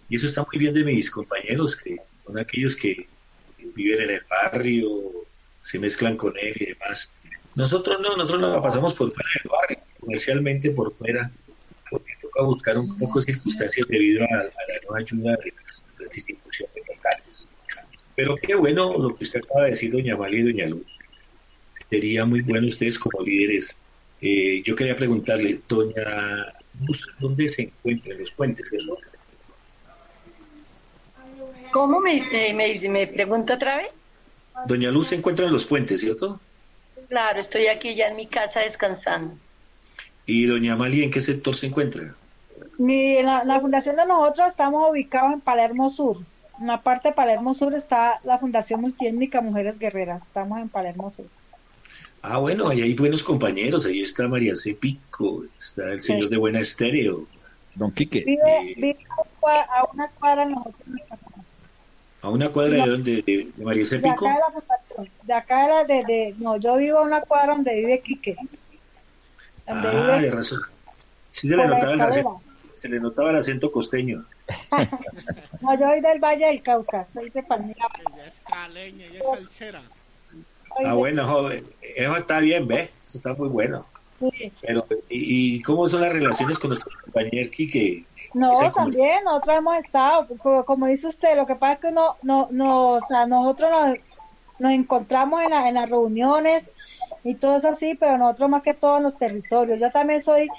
E: Y eso está muy bien de mis compañeros, que son aquellos que viven en el barrio, se mezclan con él y demás. Nosotros no, nosotros nos la pasamos por fuera del barrio, comercialmente por fuera, porque toca buscar un poco circunstancias debido a, a la no ayuda de las, de las instituciones locales. Pero qué bueno lo que usted acaba de decir, doña Amalia y doña Luz. Sería muy bueno ustedes como líderes. Eh, yo quería preguntarle, doña Luz, ¿dónde se encuentran los puentes? ¿verdad?
D: ¿Cómo me, me, dice- me pregunta otra vez?
E: Doña Luz se encuentra en los puentes, ¿cierto?
D: Claro, estoy aquí ya en mi casa descansando.
E: ¿Y doña Amalia en qué sector se encuentra?
G: Mi, la, la fundación de nosotros estamos ubicados en Palermo Sur. En la parte de Palermo Sur está la Fundación Multiétnica Mujeres Guerreras. Estamos en Palermo Sur.
E: Ah, bueno, ahí hay buenos compañeros. Ahí está María C. Pico, está el señor de Buena Estéreo.
A: Don Quique.
G: Vive, vive a una cuadra- a una cuadra de nosotros.
E: ¿A una cuadra de donde? ¿De, de María C.
G: De
E: Pico?
G: acá de la fundación. De acá de de, de- no, yo vivo a una cuadra donde vive Quique. Donde
E: Ah,
G: vive
E: de razón. Sí se le, notaba el acento, se le notaba el acento costeño.
G: No, yo soy del Valle del Cauca, soy de Palmira.
C: Ella es caleña, ella es salsera.
E: Ah, bueno, joven. Eso está bien, ¿ves? Eso está muy bueno.
G: sí.
E: Pero, ¿y, y cómo son las relaciones con nuestro compañero Quique?
G: No, también, nosotros hemos estado, como, como dice usted, lo que pasa es que uno, no, no, o sea, nosotros nos, nos encontramos en, la- en las reuniones y todo eso así, pero nosotros más que todo en los territorios. Yo también soy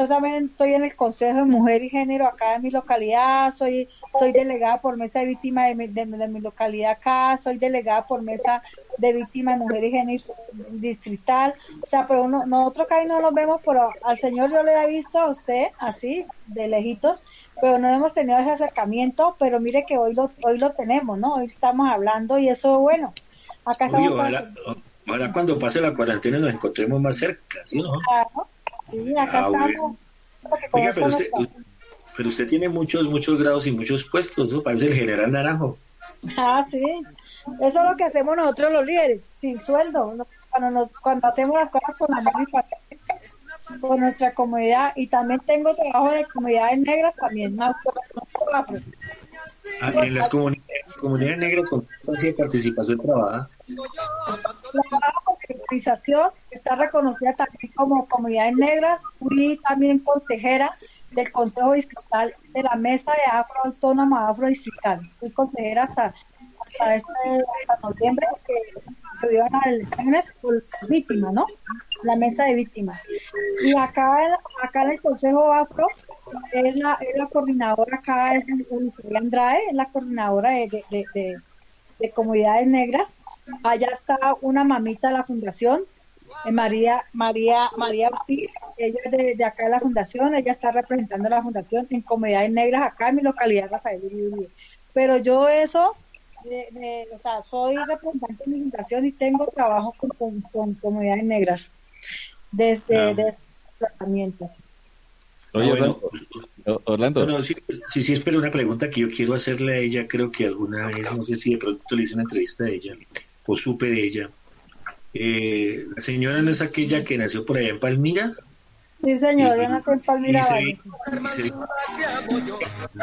G: yo también estoy en el Consejo de Mujer y Género acá en mi localidad, soy soy delegada por mesa de víctimas de mi, de, mi localidad acá, soy delegada por mesa de víctimas de mujer y género distrital. O sea, pero uno, nosotros acá no nos vemos, pero al señor yo le he visto a usted así, de lejitos, pero no hemos tenido ese acercamiento, pero mire que hoy lo, hoy lo tenemos, ¿no? Hoy estamos hablando y eso, bueno, acá estamos...
E: ahora, cuando pase la cuarentena nos encontremos más cerca, ¿sí no? Claro,
G: sí, acá ah, estamos...
E: Oiga, pero usted, pero usted tiene muchos, muchos grados y muchos puestos, ¿no? Parece el general Naranjo.
G: Ah, sí. Eso es lo que hacemos nosotros los líderes, sin sueldo. Cuando, cuando hacemos las cosas con la por nuestra comunidad. Y también tengo trabajo de comunidades negras también.
E: Ah, en las comunidades, negras, ¿con participación trabaja?
G: Trabajo con organización, está reconocida también como comunidades negras. Fui también consejera del Consejo Distrital de la Mesa de Afro Autónoma Afro Distrital. Fui consejera hasta, hasta este hasta noviembre que me a elecciones por víctimas, ¿no? La mesa de víctimas. Y acá, acá en el Consejo Afro es la, es la coordinadora acá, es Andrade, es la coordinadora de, de, de comunidades negras. Allá está una mamita de la fundación, eh, María María María Ortiz, ella es de, acá de la fundación, ella está representando la fundación en comunidades negras acá en mi localidad Rafael Uribe. Pero yo eso, o sea, soy representante de mi fundación y tengo trabajo con, con, comunidades negras desde ah. el tratamiento.
E: Oye, ah, Orlando. sí, sí, sí, espero una pregunta que yo quiero hacerle a ella, creo que alguna vez, no sé si de pronto le hice una entrevista a ella, o supe de ella eh, la señora no es aquella que nació por allá en Palmira.
G: Sí, señor, yo nací en Palmira.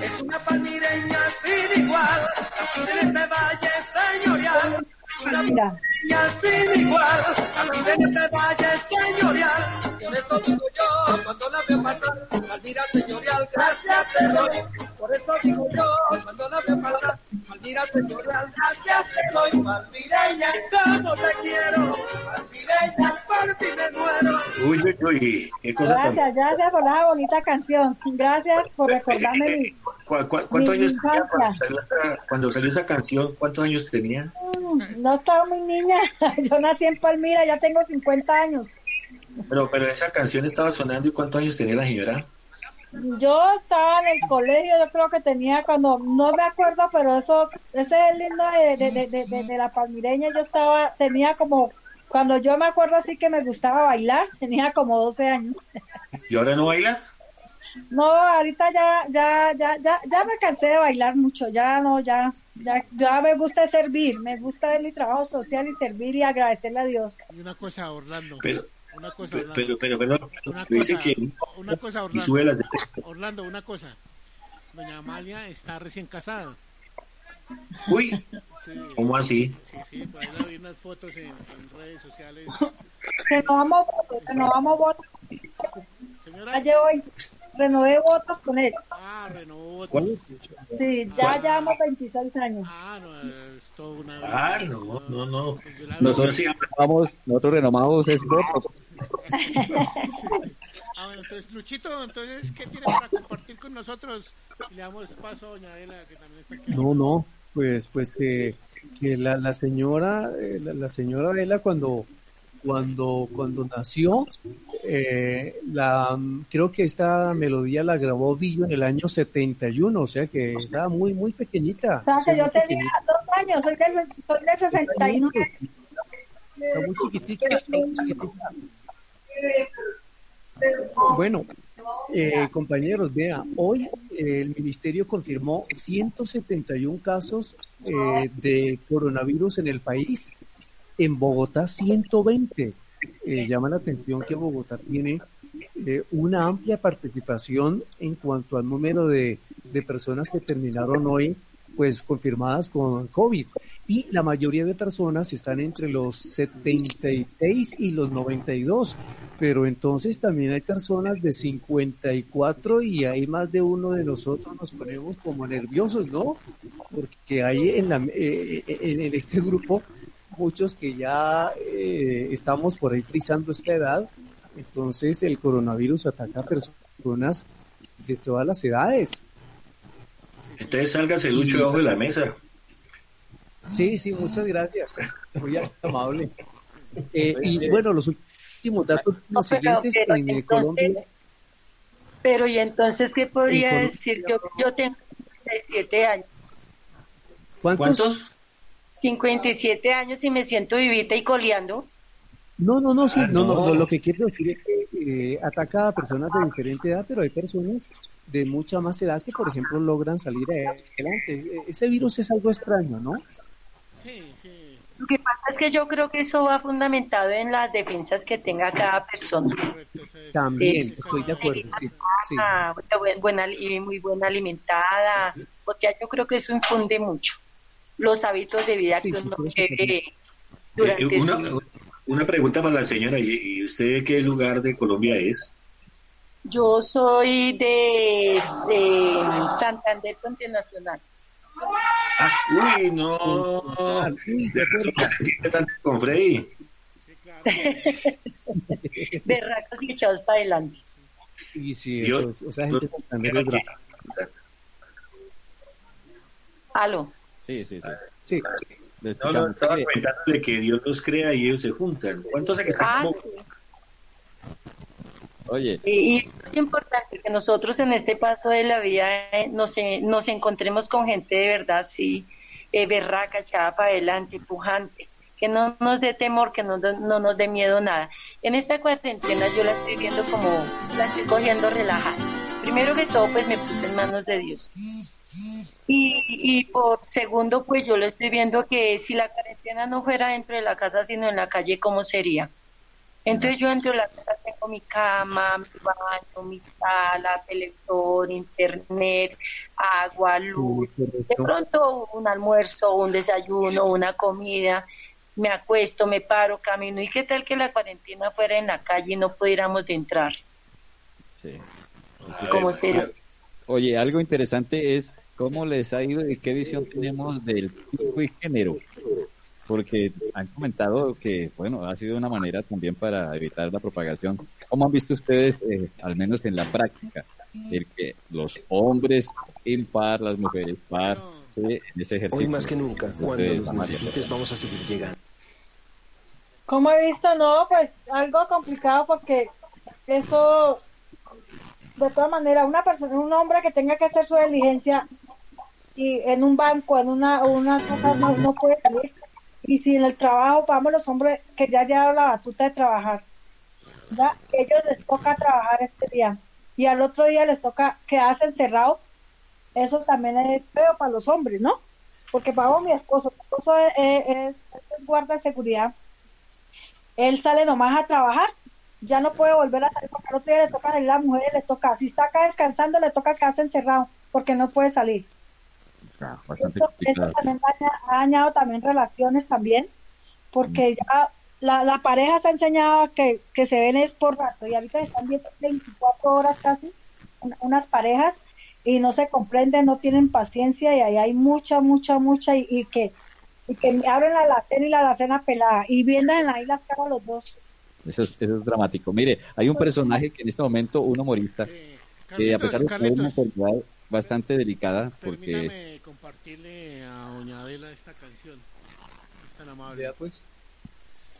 I: Es una palmireña sin igual, de este valle señorial. Una palmireña sin igual, de este valle señorial. Por eso digo yo, cuando la veo pasar, Palmira señorial, gracias te doy. Por eso digo yo, cuando la veo pasar, Palmira señorial, gracias te doy. Palmireña, como te quiero, Palmireña, por ti me muero.
E: Uy, uy, uy, qué cosa
G: Gracias, gracias por la bonita canción. Gracias por recordarme mi,
E: cuántos años tenía cuando salió, cuando salió, esa canción? ¿Cuántos años tenía?
G: Mm, no estaba muy niña. Yo nací en Palmira, ya tengo 50 años.
E: Pero, pero esa canción estaba sonando y ¿cuántos años tenía la señora?
G: Yo estaba en el colegio, yo creo que tenía cuando, no me acuerdo, pero eso, ese es el himno de, la palmireña, yo estaba, tenía como, cuando yo me acuerdo así que me gustaba bailar, tenía como 12 años.
E: ¿Y ahora no baila?
G: No, ahorita ya, ya, ya, ya, ya me cansé de bailar mucho, ya no, ya, ya, ya me gusta servir, me gusta ver mi trabajo social y servir y agradecerle a Dios.
C: Y una cosa, Orlando.
E: Una cosa, Orlando. Pero, pero, pero,
C: una cosa, que una cosa, Orlando, Orlando, una cosa. Doña Amalia está recién casada.
E: Uy, ¿cómo así?
C: Sí, sí, por ahí vi unas fotos en, redes sociales.
G: Renovamos votos, renovamos votos. Señora. Ayer hoy renové votos con él.
C: Ah, renovó votos.
G: Sí, ya llevamos 26 años.
C: Ah, no, es todo una
E: Ah, no, no, no. Pues
A: nosotros, sí, renovamos, nosotros renovamos es voto.
C: Ah, bueno, entonces, Luchito, entonces, ¿qué tiene para compartir con nosotros? Le damos paso a Doña Adela, que también está aquí.
F: No, no, pues, pues que, que la, la señora, eh, la, la, señora Adela cuando, cuando, cuando nació, eh, la, creo que esta melodía la grabó Billo en el año 71, o sea que estaba muy, muy pequeñita.
G: O sea que yo tenía dos años, soy del, soy del 69.
F: Está muy chiquitita, está muy chiquitita. Bueno, eh, compañeros, vea, hoy eh, el ministerio confirmó 171 casos eh, de coronavirus en el país. En Bogotá, 120. llama la atención que Bogotá tiene una amplia participación en cuanto al número de, de personas que terminaron hoy pues confirmadas con COVID y la mayoría de personas están entre los 76 y los 92, pero entonces también hay personas de 54 y hay más de uno de nosotros nos ponemos como nerviosos, ¿no? Porque hay en, la, eh, en, este grupo muchos que ya eh, estamos por ahí frisando esta edad, entonces el coronavirus ataca a personas de todas las edades.
E: Entonces sálgase Lucho debajo de la mesa.
F: Sí, sí, muchas gracias. Muy amable. Eh, y bueno, los últimos datos los siguientes en Colombia.
D: Pero y entonces, ¿qué podría decir? Yo, yo tengo 57 años.
F: ¿Cuántos?
D: 57 años y me siento vivita y coleando.
F: No, no, no, sí, no, no, lo que quiero decir es que eh, ataca a personas de diferente edad, pero hay personas de mucha más edad que, por ejemplo, logran salir adelante. Ese virus es algo extraño, ¿no?
D: Sí, sí. Lo que pasa es que yo creo que eso va fundamentado en las defensas que tenga cada persona.
F: También, estoy de acuerdo. Sí,
D: Buena, y muy buena alimentada. O sea, yo creo que eso infunde mucho los hábitos de vida que uno debe
E: durante eh, una, una, pregunta para la señora. ¿Y usted de qué lugar de Colombia es?
D: Yo soy de, de Santander Continental.
E: Ah, uy, no. De razón no se entiende tanto con Freddy.
D: Berracos y echados para adelante.
F: Y sí, eso, esa gente también es brava.
D: ¿Aló?
A: Sí, sí, sí.
F: sí.
E: No, no, estaba comentándole que Dios los crea y ellos se juntan. ¿Cuántos que están ah,
A: Oye.
D: Y, es importante que nosotros en este paso de la vida eh, nos, eh, nos encontremos con gente de verdad, sí, eh, berraca, echada para adelante, pujante, que no nos dé temor, que no, no nos dé miedo nada. En esta cuarentena yo la estoy viendo como, la estoy cogiendo relajada. Primero que todo, pues me puse en manos de Dios. Y, y por segundo, pues yo le estoy viendo que si la cuarentena no fuera dentro de la casa, sino en la calle, ¿cómo sería? Entonces yo entro a la casa, tengo mi cama, mi baño, mi sala, teléfono, internet, agua, luz. De pronto un almuerzo, un desayuno, una comida. Me acuesto, me paro, camino. ¿Y qué tal que la cuarentena fuera en la calle y no pudiéramos entrar?
A: Sí.
D: ¿Cómo sería?
A: Oye, algo interesante es cómo les ha ido y qué visión tenemos del tipo y género porque han comentado que, bueno, ha sido una manera también para evitar la propagación. ¿Cómo han visto ustedes, eh, al menos en la práctica, el que los hombres par, las mujeres par, en ese ejercicio?
K: Hoy más que nunca, cuando los necesites, vamos a seguir llegando.
G: Como he visto, no, pues algo complicado porque eso, de todas maneras, una persona, un hombre que tenga que hacer su diligencia y en un banco, en una, una cosa, no, no puede salir. Y si en el trabajo vamos los hombres que ya llevan la batuta de trabajar, ya ellos les toca trabajar este día. Y al otro día les toca quedarse encerrados, eso también es feo para los hombres, ¿no? Porque para mi esposo, mi esposo es, guarda de seguridad, él sale nomás a trabajar, ya no puede volver a salir porque al otro día le toca salir a la mujer, le toca, si está acá descansando, le toca quedarse encerrado porque no puede salir. Esto, también ha, dañado también relaciones también, porque ya la, la, pareja se ha enseñado que, que se ven es por rato y ahorita están viendo 24 horas casi unas parejas y no se comprenden, no tienen paciencia y ahí hay mucha, mucha, mucha y, que y que abren la alacena y la alacena pelada y vienen ahí las caras los dos.
A: Eso es, eso es dramático. Mire, hay un personaje que en este momento, un humorista, que a pesar de tener una enfermedad bastante delicada porque
C: compartirle a doña Adela esta canción. Es tan amable.
F: Pues.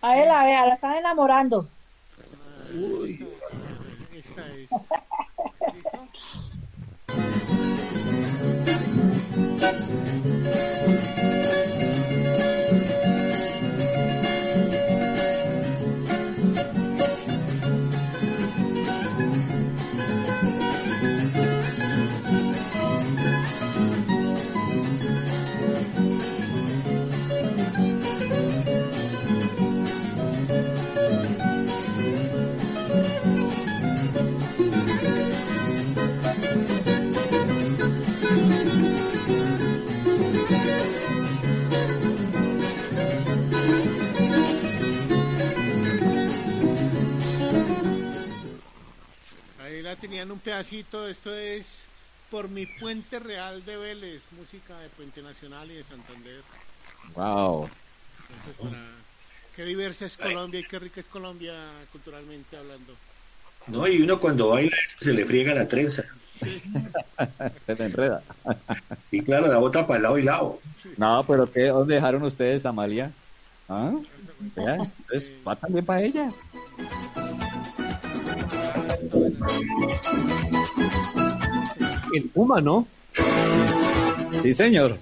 G: A ver a ver la están enamorando.
C: Uy. esta, esta es. ¿Listo? Tenían un pedacito, esto es por mi Puente Real de Vélez, música de Puente Nacional y de Santander.
A: Wow.
C: para qué diversa es Colombia y qué rica es Colombia culturalmente hablando.
E: No, y uno cuando baila se le friega la trenza.
A: Se le enreda.
E: Sí, claro, la bota para el lado y lado.
A: No, pero ¿qué? ¿Dónde dejaron ustedes Amalia? ¿Ah? Vean, entonces va también para ella.
F: El Puma, ¿no?
A: Sí, señor.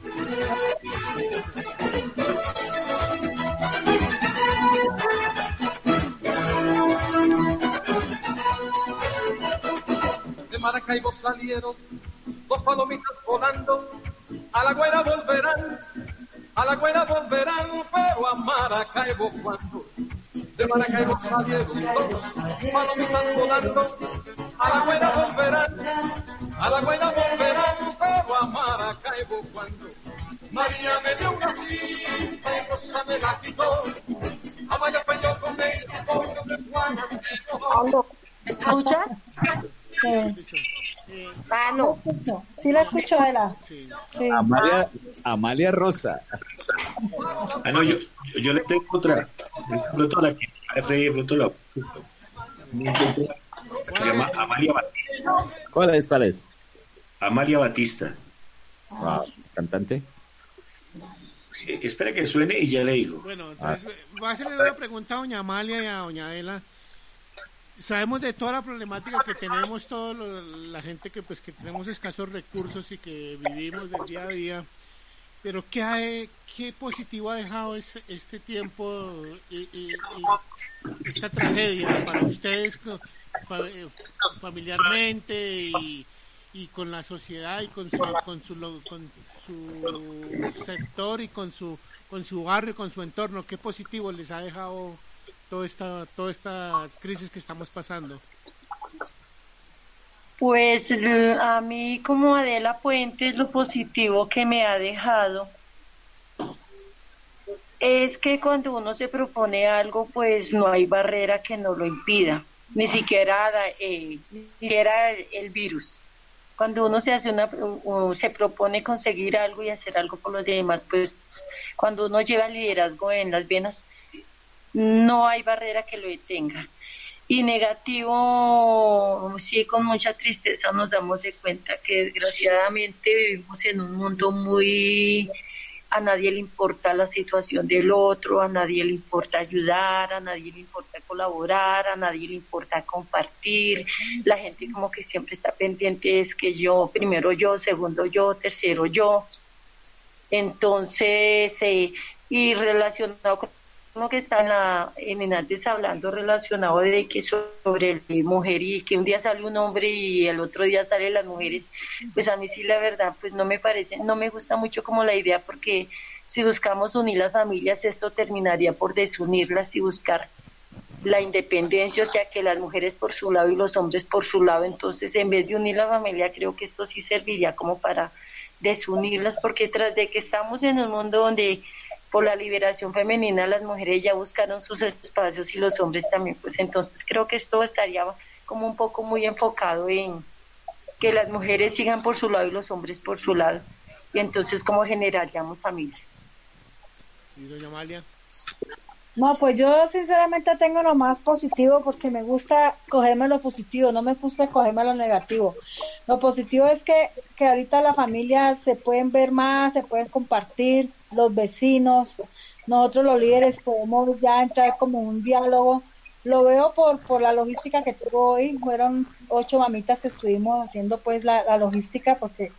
L: De Maracaibo salieron dos palomitas volando, a la güera volverán, a la güera volverán, pero a Maracaibo cuando. De Maracaibo salieron dos palomitas volando, a la güera volverán, a la güera volverán, pero a Maracaibo cuando. María me dio una cita y Rosa me la quitó, Amaya peleó con ella, porque de Juanas
G: ¿Me escucha? Sí.
D: Ah, no.
G: Sí la escucho, Ela. Sí.
A: Amalia, Amalia Rosa.
E: Ah, no, yo, yo, yo le tengo otra. Pronto la que pronto la. Se llama Amalia Batista.
A: ¿Cuál es? ¿Cuál es?
E: Amalia Batista.
A: Wow, cantante.
E: Eh, espera que suene y ya le digo.
C: Bueno, entonces voy a hacerle una pregunta a doña Amalia y a doña Adela. Sabemos de toda la problemática que tenemos toda la gente que pues que tenemos escasos recursos y que vivimos del día a día. Pero ¿qué, hay, qué positivo ha dejado este, este tiempo y, y- esta tragedia para ustedes eh, familiarmente y, con la sociedad y con su, con su, con su sector y con su, con su barrio, con su entorno? ¿Qué positivo les ha dejado toda esta, toda esta crisis que estamos pasando?
D: Pues l- a mí como Adela Puentes lo positivo que me ha dejado es que cuando uno se propone algo pues no hay barrera que no lo impida, ni siquiera, eh, ni siquiera el, el virus. Cuando uno se hace una, se propone conseguir algo y hacer algo por los demás, pues cuando uno lleva liderazgo en las venas, no hay barrera que lo detenga. Y negativo, sí, con mucha tristeza nos damos de cuenta que desgraciadamente vivimos en un mundo muy... A nadie le importa la situación del otro, a nadie le importa ayudar, a nadie le importa colaborar, a nadie le importa compartir. La gente como que siempre está pendiente es que yo, primero yo, segundo yo, tercero yo. Entonces, eh, y relacionado con lo que está en, la, en antes hablando relacionado de que sobre el mujer y que un día sale un hombre y el otro día salen las mujeres, pues a mí sí la verdad pues no me parece, no me gusta mucho como la idea porque si buscamos unir las familias esto terminaría por desunirlas y buscar la independencia, o sea que las mujeres por su lado y los hombres por su lado, entonces en vez de unir la familia creo que esto sí serviría como para desunirlas porque tras de que estamos en un mundo donde por la liberación femenina las mujeres ya buscaron sus espacios y los hombres también, pues entonces creo que esto estaría como un poco muy enfocado en que las mujeres sigan por su lado y los hombres por su lado y entonces cómo generaríamos familia.
C: Sí, doña.
G: No, pues yo sinceramente tengo lo más positivo porque me gusta cogerme lo positivo, no me gusta cogerme lo negativo. Lo positivo es que, que ahorita las familias se pueden ver más, se pueden compartir, los vecinos, nosotros los líderes podemos ya entrar como un diálogo. Lo veo por, por la logística que tuvo hoy, fueron ocho mamitas que estuvimos haciendo pues la, la logística porque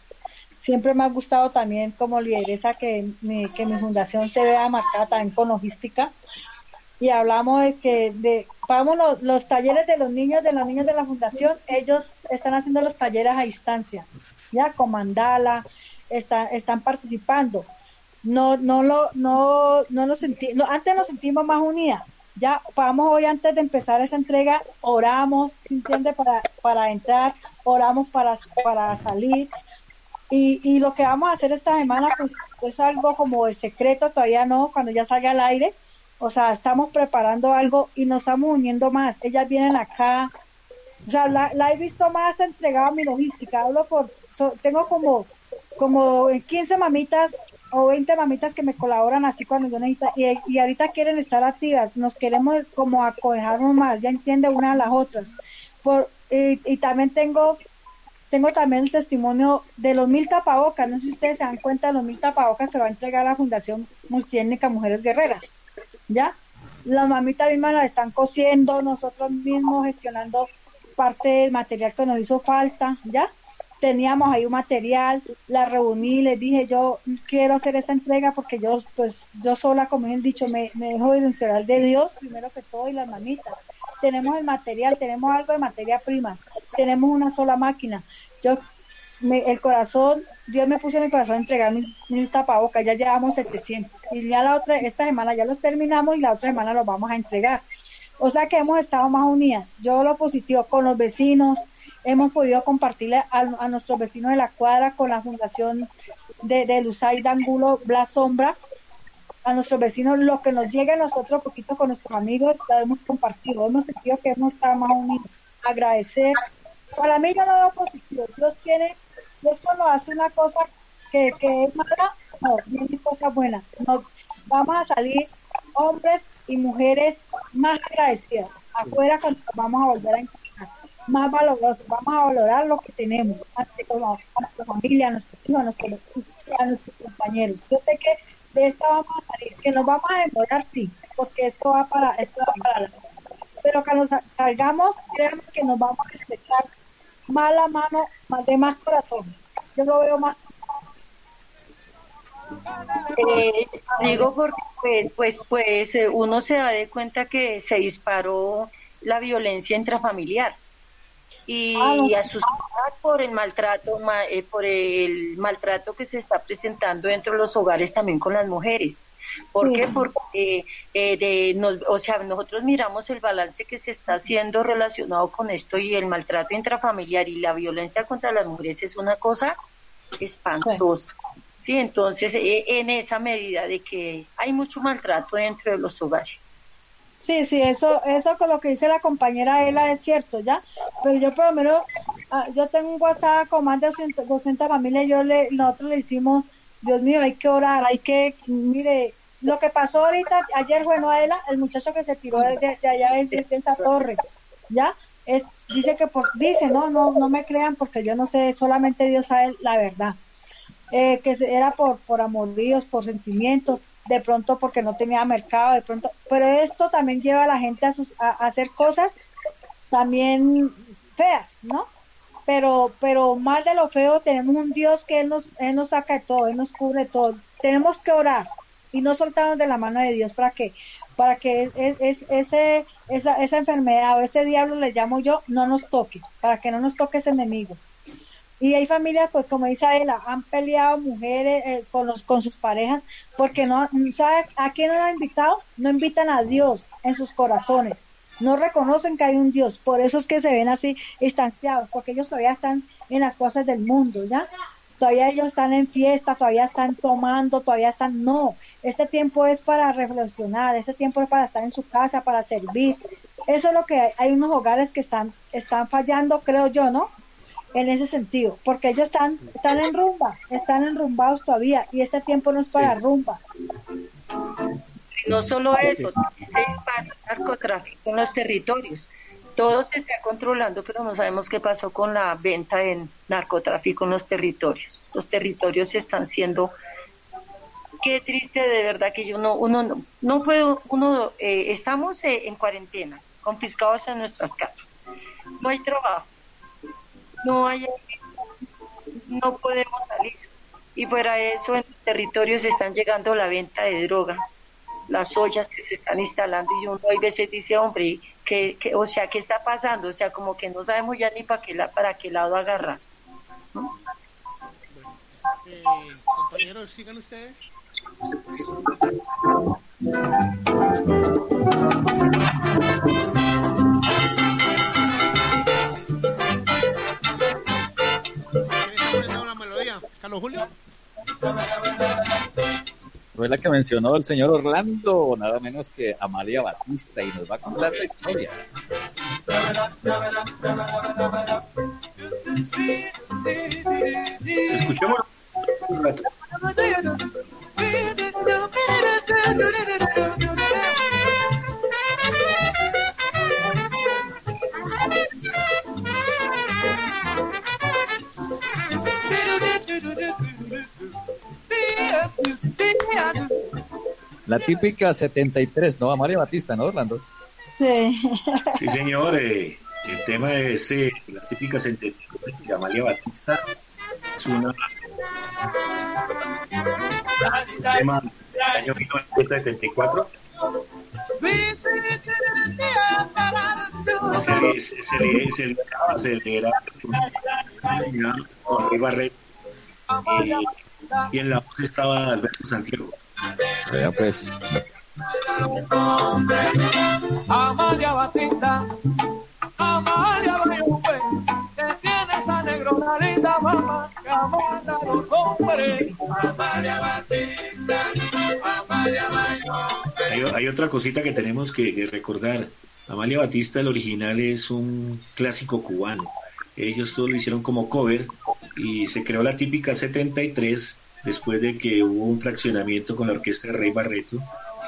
G: siempre me ha gustado también como lideresa que mi, que mi fundación se vea marcada también con logística. Y hablamos de que de vamos los, los talleres de los niños de los niños de la fundación ellos están haciendo los talleres a distancia ya con mandala están participando. No no lo no no nos senti no, antes nos sentimos más unidas. Ya vamos hoy antes de empezar esa entrega oramos ¿se entiende? para para entrar oramos para para salir y, y lo que vamos a hacer esta semana pues es algo como de secreto todavía no cuando ya salga al aire o sea, estamos preparando algo y nos estamos uniendo más. Ellas vienen acá. O sea, la, la he visto más entregada a mi logística. Hablo por, so- tengo como, como 15 mamitas o 20 mamitas que me colaboran así cuando yo necesito, y, y ahorita quieren estar activas, nos queremos como acogernos más, ya entiende una a las otras. Por, y, y también tengo tengo también el testimonio de los mil tapabocas. No sé si ustedes se dan cuenta, los mil tapabocas se va a entregar a la Fundación Multiétnica Mujeres Guerreras. ¿Ya? Las mamitas mismas las están cosiendo, nosotros mismos gestionando parte del material que nos hizo falta. ¿Ya? Teníamos ahí un material, la reuní, les dije yo quiero hacer esa entrega porque yo, pues, yo sola, como he dicho, me, me dejo enunciar de Dios primero que todo y las mamitas tenemos el material, tenemos algo de materia primas, tenemos una sola máquina. Yo, me, el corazón, Dios me puso en el corazón entregar mi, mi tapabocas, ya llevamos 700 y ya la otra, esta semana ya los terminamos y la otra semana los vamos a entregar. O sea que hemos estado más unidas. Yo lo positivo con los vecinos, hemos podido compartirle a, a nuestros vecinos de la cuadra con la fundación de, de Luzay Angulo Blas Sombra, a nuestros vecinos, lo que nos llega a nosotros poquito con nuestros amigos, lo hemos compartido, hemos sentido que hemos estado más unidos, agradecer. Para mí yo lo veo positivo, Dios tiene, Dios cuando hace una cosa que, que es mala, no, viene cosas buenas. Nos, vamos a salir hombres y mujeres más agradecidas. Afuera cuando vamos a volver a encontrar, más valorosos, vamos a valorar lo que tenemos, ante todo, a nuestra familia, a nuestros hijos, a nuestros compañeros. Yo sé que esta vamos a salir, que nos vamos a demorar, sí, porque esto va para, esto va para la pero que nos salgamos, créanme que nos vamos a estrechar más la mano, más de más corazón. Yo lo veo más.
D: Eh, digo porque pues pues pues eh, uno se da de cuenta que se disparó la violencia intrafamiliar y,
G: Ah,
D: y asustada por el maltrato ma- eh, por el maltrato que se está presentando dentro de los hogares también con las mujeres ¿Por
G: Sí.
D: qué? Porque eh, de nos- o sea, nosotros miramos el balance que se está haciendo relacionado con esto y el maltrato intrafamiliar y la violencia contra las mujeres es una cosa espantosa. Sí, entonces eh, en esa medida de que hay mucho maltrato dentro de los hogares.
G: Sí, sí, eso, eso con lo que dice la compañera Ela es cierto, ¿ya? Pero yo por lo menos, ah, yo tengo un WhatsApp con más de 200, 200 familias, yo le, nosotros le hicimos, Dios mío, hay que orar, hay que, mire, lo que pasó ahorita, ayer, bueno, Ela, el muchacho que se tiró de, de- de allá desde de esa torre, ¿ya? Es, dice que por, dice, no, no, no me crean porque yo no sé, solamente Dios sabe la verdad eh, que era por, por amoríos, por sentimientos, de pronto porque no tenía mercado, de pronto, pero esto también lleva a la gente a, sus, a, hacer cosas también feas, ¿no? Pero, pero más de lo feo tenemos un Dios que Él nos, Él nos saca de todo, Él nos cubre de todo. Tenemos que orar y no soltarnos de la mano de Dios para que, para que es- es- ese, esa, esa enfermedad o ese diablo le llamo yo, no nos toque, para que no nos toque ese enemigo. Y hay familias, pues como dice Adela, han peleado mujeres eh, con los con sus parejas porque no, ¿sabe a quién han invitado? No invitan a Dios en sus corazones. No reconocen que hay un Dios. Por eso es que se ven así distanciados, porque ellos todavía están en las cosas del mundo, ¿ya? Todavía ellos están en fiesta, todavía están tomando, todavía están... No, este tiempo es para reflexionar, este tiempo es para estar en su casa, para servir. Eso es lo que hay, hay unos hogares que están, están fallando, creo yo, ¿no? En ese sentido, porque ellos están, están en rumba, están enrumbados todavía y este tiempo no es para rumba.
D: No solo eso, dispara el narcotráfico en los territorios. Todo se está controlando, pero no sabemos qué pasó con la venta de narcotráfico en los territorios. Los territorios están siendo qué triste de verdad que yo no uno no, no puedo uno eh, estamos eh, en cuarentena confiscados en nuestras casas no hay trabajo no hay no podemos salir. Y de eso en los territorios están llegando la venta de droga. Las ollas que se están instalando y uno a veces dice hombre que, que o sea qué está pasando o sea como que no sabemos ya ni para qué la, para qué lado agarrar
C: Eh, compañeros, sigan ustedes. ¿Carlos Julio?
A: Fue la que mencionó el señor Orlando, nada menos que Amalia Batista, y nos va a contar la historia.
E: Escuchemos
A: La típica 73, ¿no? Amalia Batista, ¿no, Orlando?
G: Sí.
E: Sí, señor. eh, el tema es eh, la típica 73 de Amalia Batista. Es una. Un tema del año 1974. Se le, se, se le, se le, se le era con Rey y en la voz estaba Alberto Santiago.
A: Vea pues.
L: Amalia Batista, Amalia Bayumbe, que tiene esa negrona linda mamá que manda a los hombres. Amalia Batista, Amalia Bayumbe.
E: Hay, hay otra cosita que tenemos que, que recordar. Amalia Batista, el original, es un clásico cubano. Ellos todo lo hicieron como cover y se creó la típica 73 después de que hubo un fraccionamiento con la orquesta de Rey Barreto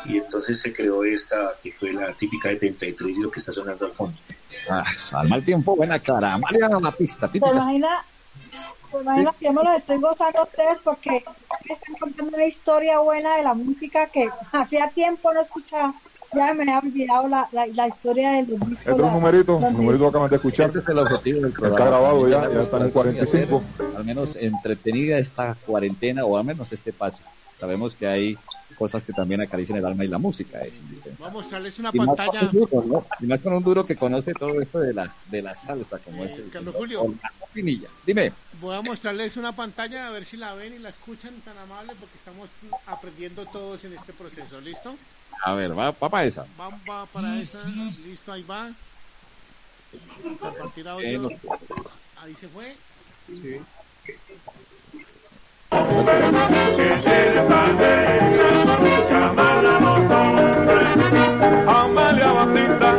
E: y entonces se creó esta que fue la típica 73 y lo que está sonando al fondo.
A: Ah, al mal tiempo, buena cara. Amalia Batista,
G: ¿Se
A: típica.
G: imagina, se imagina que yo me lo estoy gozando a ustedes porque me están contando una historia buena de la música que hacía tiempo no escuchaba. Ya me había olvidado la, la, la historia de los discos.
M: Este es un
G: la-
M: numerito,
G: donde-
M: el numerito que acaban de escuchar.
A: Ese es el objetivo del programa.
M: Está grabado ya,
A: Digamos,
M: ya están en
A: tratar de
M: 45.
A: hacer, Al menos entretenida esta cuarentena o al menos este paso. Sabemos que hay cosas que también acarician el alma y la música es indispensable.
C: Vamos a mostrarles una
A: Y más,
C: pantalla.
A: un duro, ¿no? y más con un duro que conoce todo esto de la, de la salsa, como es el
C: Carlos
A: señor
C: Julio.
A: Pinilla. Dime.
C: Voy a mostrarles una pantalla a ver si la ven y la escuchan tan amable porque estamos aprendiendo todos en este proceso. ¿Listo?
A: A ver, va, va para esa.
C: Va, va para esa. Listo, ahí va. Compartir
A: Eh,
C: audio.
A: no.
C: Ahí se fue.
L: Amalia Batista,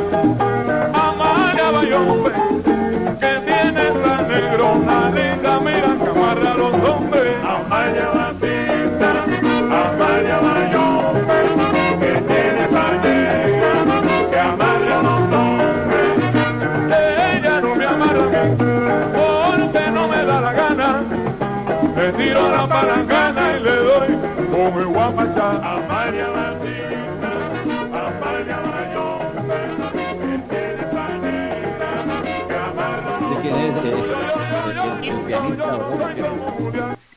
L: Amalia Bayombe,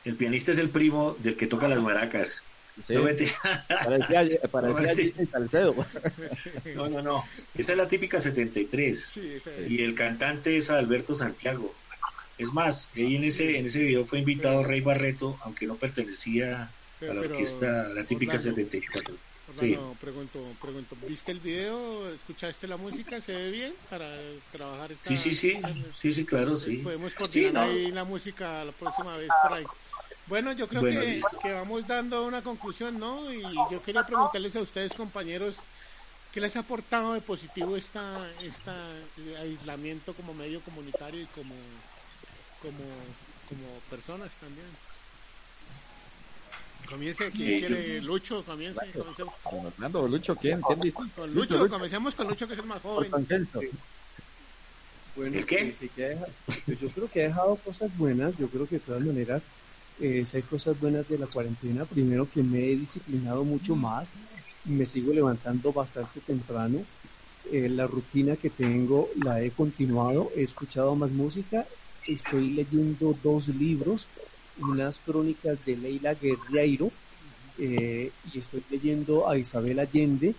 A: El pianista
E: es el primo del que toca las maracas.
A: Sí.
E: No, vete.
A: Parecía, parecía
E: Sí.
A: Jimmy Salcedo.
E: no, no, no. Esta es la típica 73.
C: Sí, esa es.
E: Y el cantante es Alberto Santiago. Es más, ahí en ese, en ese video fue invitado Rey Barreto, aunque no pertenecía a la orquesta, la típica
C: Orlando,
E: 74. Sí.
C: Orlando, pregunto, pregunto, ¿viste el video? ¿Escuchaste la música? ¿Se ve bien para trabajar esta?
E: Sí, sí, sí, sí, sí, claro, sí.
C: Podemos
E: Sí,
C: coordinar
E: no.
C: ahí la música la próxima vez por ahí. Bueno, yo creo
E: Bueno,
C: que, vamos dando una conclusión, ¿no? Y yo quería preguntarles a ustedes, compañeros, ¿qué les ha aportado de positivo esta, esta eh, aislamiento como medio comunitario y como, como, como personas también? Comience, ¿quién
E: yo-
C: quiere? Lucho, comience.
A: Don Orlando, Lucho, ¿quién? ¿Quién dice?
C: Con Lucho, comencemos con Lucho, que es el más joven.
F: Bueno,
E: ¿El qué?
F: eh, que- que ha deja- pues yo creo que ha dejado cosas buenas. Yo creo que de todas maneras, eh, hay cosas buenas de la cuarentena. Primero que me he disciplinado mucho más. Me sigo levantando bastante temprano. Eh, la rutina que tengo la he continuado. He escuchado más música. Estoy leyendo dos libros. Unas crónicas de Leila Guerreiro. eh, y estoy leyendo a Isabel Allende.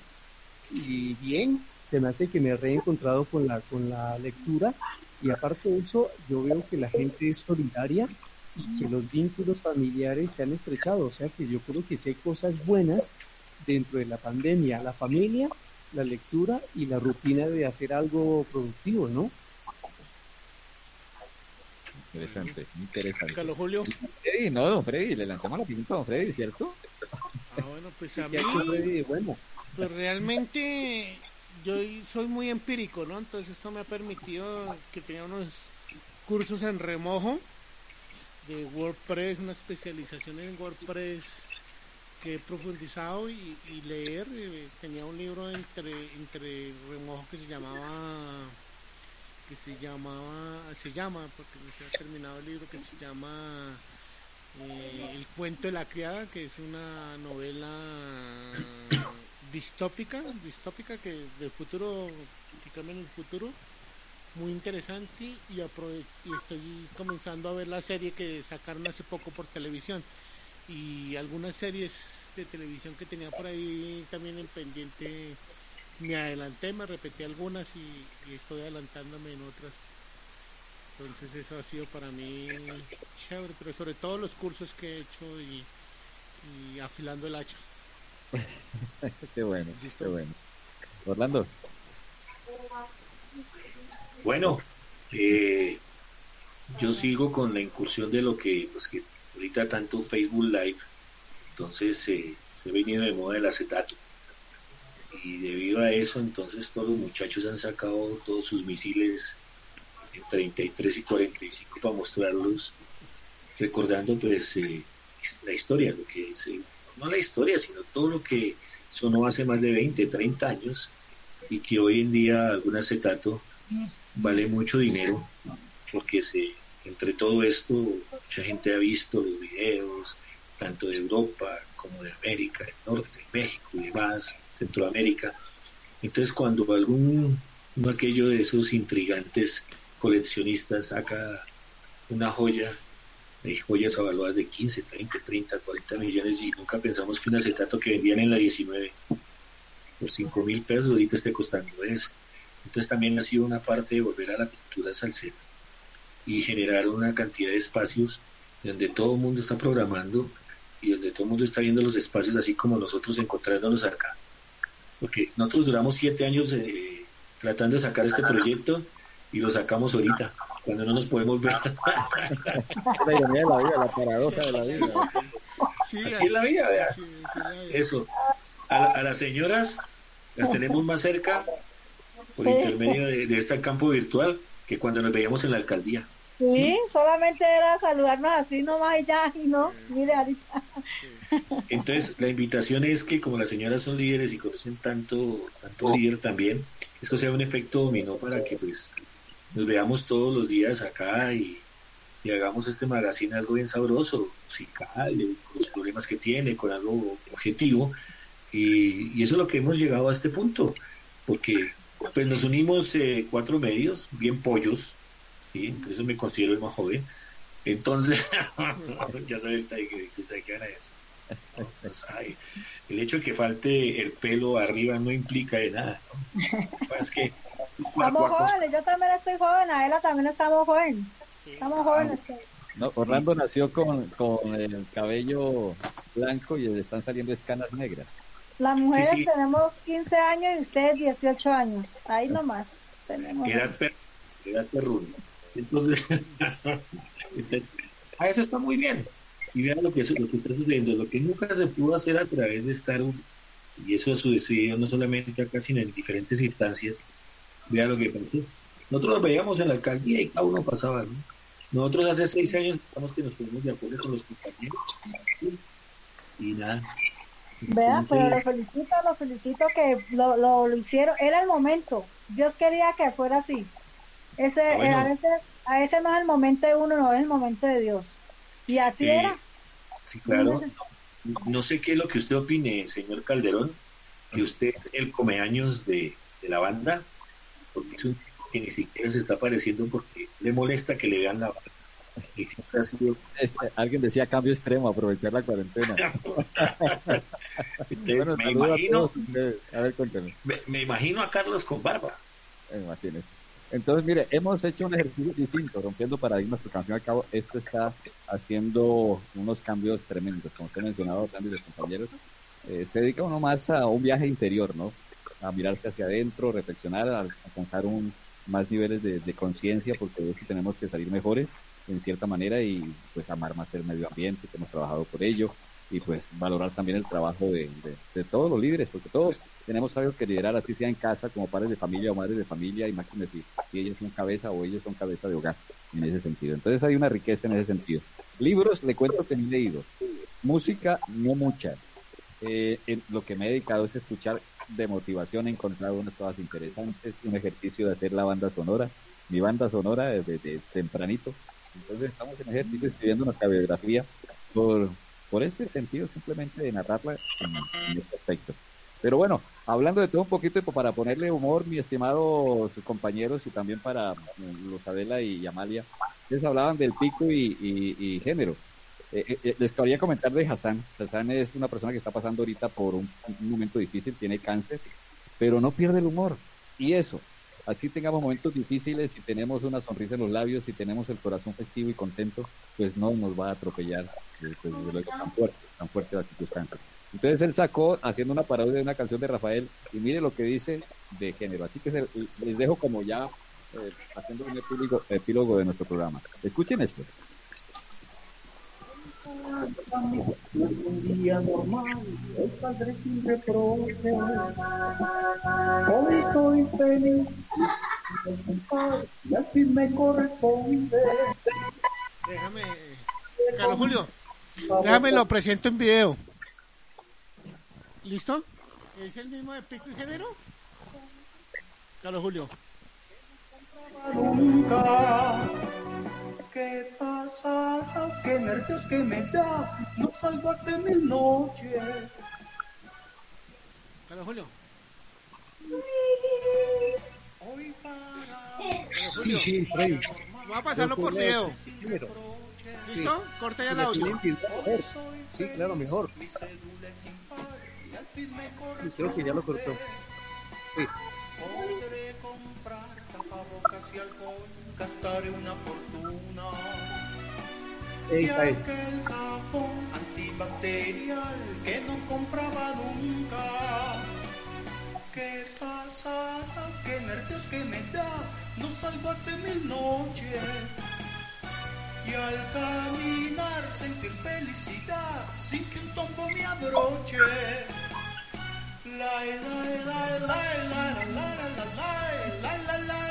F: Y bien, se me hace que me he reencontrado con la, con la lectura y aparte de eso yo veo que la gente es solidaria y que los vínculos familiares se han estrechado, o sea que yo creo que sí hay cosas buenas dentro de la pandemia, la familia, la lectura y la rutina de hacer algo productivo, ¿no?
A: Interesante, interesante.
C: Carlos Julio.
A: Freddy, no, don Freddy, le lanzamos la pinta a don Freddy, ¿cierto?
C: Ah, bueno, pues a
F: ¿Qué
C: mí,
F: Freddy bueno?
C: pues realmente yo soy muy empírico, ¿no? Entonces esto me ha permitido que tenga unos cursos en remojo de WordPress, una especialización en WordPress que he profundizado y, leer. Eh, tenía un libro entre, entre remojo que se llamaba que se llamaba se llama porque no se ha terminado el libro que se llama eh, El cuento de la criada que es una novela distópica distópica que del futuro que cambia en el futuro muy interesante y, y estoy comenzando a ver la serie que sacaron hace poco por televisión. Y algunas series de televisión que tenía por ahí también en pendiente me adelanté, me repetí algunas y, estoy adelantándome en otras. Entonces eso ha sido para mí chévere pero sobre todo los cursos que he hecho y, afilando el hacha.
A: Qué bueno qué bueno. Orlando
E: bueno, eh, yo sigo con la incursión de lo que, pues que ahorita tanto Facebook Live, entonces eh, se ha venido de moda el acetato. Y debido a eso, entonces todos los muchachos han sacado todos sus misiles en 33 y 45 para mostrarlos, recordando pues eh, la historia, lo que es, no la historia, sino todo lo que sonó hace más de 20, 30 años y que hoy en día algún acetato vale mucho dinero porque se, entre todo esto mucha gente ha visto los videos tanto de Europa como de América del Norte, México y demás, Centroamérica. Entonces cuando algún uno aquello de esos intrigantes coleccionistas saca una joya, hay joyas avaluadas de 15, 30, 30, 40 millones y nunca pensamos que un acetato que vendían en la 19 por 5 mil pesos ahorita esté costando eso. Entonces también ha sido una parte de volver a la cultura salsera y generar una cantidad de espacios donde todo el mundo está programando y donde todo el mundo está viendo los espacios así como nosotros encontrándonos acá. Porque nosotros duramos siete años eh, tratando de sacar este proyecto y lo sacamos ahorita, cuando no nos podemos ver.
A: la ironía de la vida, la paradoja de la vida.
E: así, es la vida, vea. Eso. A, a las señoras las tenemos más cerca por intermedio de, este campo virtual que cuando nos veíamos en la alcaldía.
G: Sí, solamente era saludarnos así nomás y ya, y no, mire ahorita.
E: Entonces, la invitación es que como las señoras son líderes y conocen tanto, tanto líder también, esto sea un efecto dominó para que pues nos veamos todos los días acá y, hagamos este magazine algo bien sabroso, musical, con los problemas que tiene, con algo objetivo. Y, y eso es lo que hemos llegado a este punto, porque pues nos unimos eh, cuatro medios, bien pollos, ¿sí? eso me considero el más joven. Entonces, ya sabes que, que se queda eso. Pues, el hecho de que falte el pelo arriba no implica de nada. Es que,
G: estamos jóvenes, yo también estoy joven, Aela también estamos jóvenes. Estamos jóvenes.
A: No, Orlando nació con, con el cabello blanco y le están saliendo escanas negras.
G: Las mujeres tenemos 15 años y ustedes 18 años. Ahí nomás. Tenemos.
E: Edad, per, Entonces, a eso está muy bien. Y vean lo que, lo que está sucediendo. Lo que nunca se pudo hacer a través de estar, y eso ha sucedido no solamente acá, sino en diferentes instancias. Vean lo que pasó. Nosotros nos veíamos en la alcaldía y cada uno pasaba, ¿no? Nosotros hace seis años estamos que nos ponemos de acuerdo con los compañeros. Y nada,
G: Vea, pero lo felicito, lo felicito que lo, lo, hicieron. Era el momento. Dios quería que fuera así. Ese, ah, a, ese, a, ese, no es el momento de uno, no es el momento de Dios. Y así eh, era.
E: Sí, claro. No sé qué es lo que usted opine, señor Calderón, que usted es el comeaños de, de la banda, porque es un que ni siquiera se está apareciendo porque le molesta que le vean la banda.
A: Eh, alguien decía cambio extremo, aprovechar la cuarentena.
E: me, imagino, a, ver, me, imagino a Carlos con barba.
A: Entonces, mire, hemos hecho un ejercicio distinto, rompiendo paradigmas, porque al fin y al cabo esto está haciendo unos cambios tremendos, como usted ha mencionado, también los compañeros. Eh, se dedica uno más a un viaje interior, ¿no? A mirarse hacia adentro, reflexionar, a alcanzar un más niveles de, de conciencia, porque es que tenemos que salir mejores en cierta manera y pues amar más el medio ambiente, que hemos trabajado por ello y pues valorar también el trabajo de, todos los líderes, porque todos tenemos algo que liderar, así sea en casa, como padres de familia o madres de familia, y más que si, si ellos son cabeza o ellos son cabeza de hogar, en ese sentido. Entonces hay una riqueza en ese sentido. Libros, le cuento que he leído. Música, no mucha. eh, lo que me he dedicado es escuchar de motivación, he encontrado unas cosas interesantes, un ejercicio de hacer la banda sonora, mi banda sonora desde, tempranito. Entonces estamos en ejercicio escribiendo nuestra biografía por, por ese sentido simplemente de narrarla en, este aspecto. Pero bueno, hablando de todo un poquito para ponerle humor, mi estimado compañeros y también para Adela y Amalia, ustedes hablaban del pico y género. Eh, eh, eh, les quería comentar de Hassan. Hassan es una persona que está pasando ahorita por un, momento difícil, tiene cáncer, pero no pierde el humor. Y eso, así tengamos momentos difíciles y tenemos una sonrisa en los labios y tenemos el corazón festivo y contento, pues no nos va a atropellar pues, tan fuerte, tan fuerte la circunstancia. Entonces él sacó haciendo una parodia de una canción de Rafael y mire lo que dice de género. Así que les dejo como ya haciendo un epílogo, epílogo de nuestro programa. Escuchen esto
I: un día normal, hoy saldré sin reproche. Hoy estoy feliz, y así me corresponde.
C: Déjame, Carlos Julio, déjame lo presento en video. ¿Listo? ¿Es el mismo de pico y género? Carlos Julio.
I: Nunca ¿Qué pasa? ¿Qué nervios que me da? No salgo hace mil noches.
C: Carlos Julio.
F: Hoy para... Sí, sí, Freddy.
C: Va a pasarlo por video. ¿Listo? Corta ya el audio.
F: Sí, claro, mejor. Sí, creo que ya lo cortó. Sí.
I: Podré comprar tapabocas y alcohol gastaré una fortuna. Y aquel jabón antibacterial que no compraba nunca. ¿Qué pasa? ¿Qué nervios que me da? No salgo hace mil noches. Y al caminar sentir felicidad sin que un tombo me abroche. La la la la la la la la la la la la la la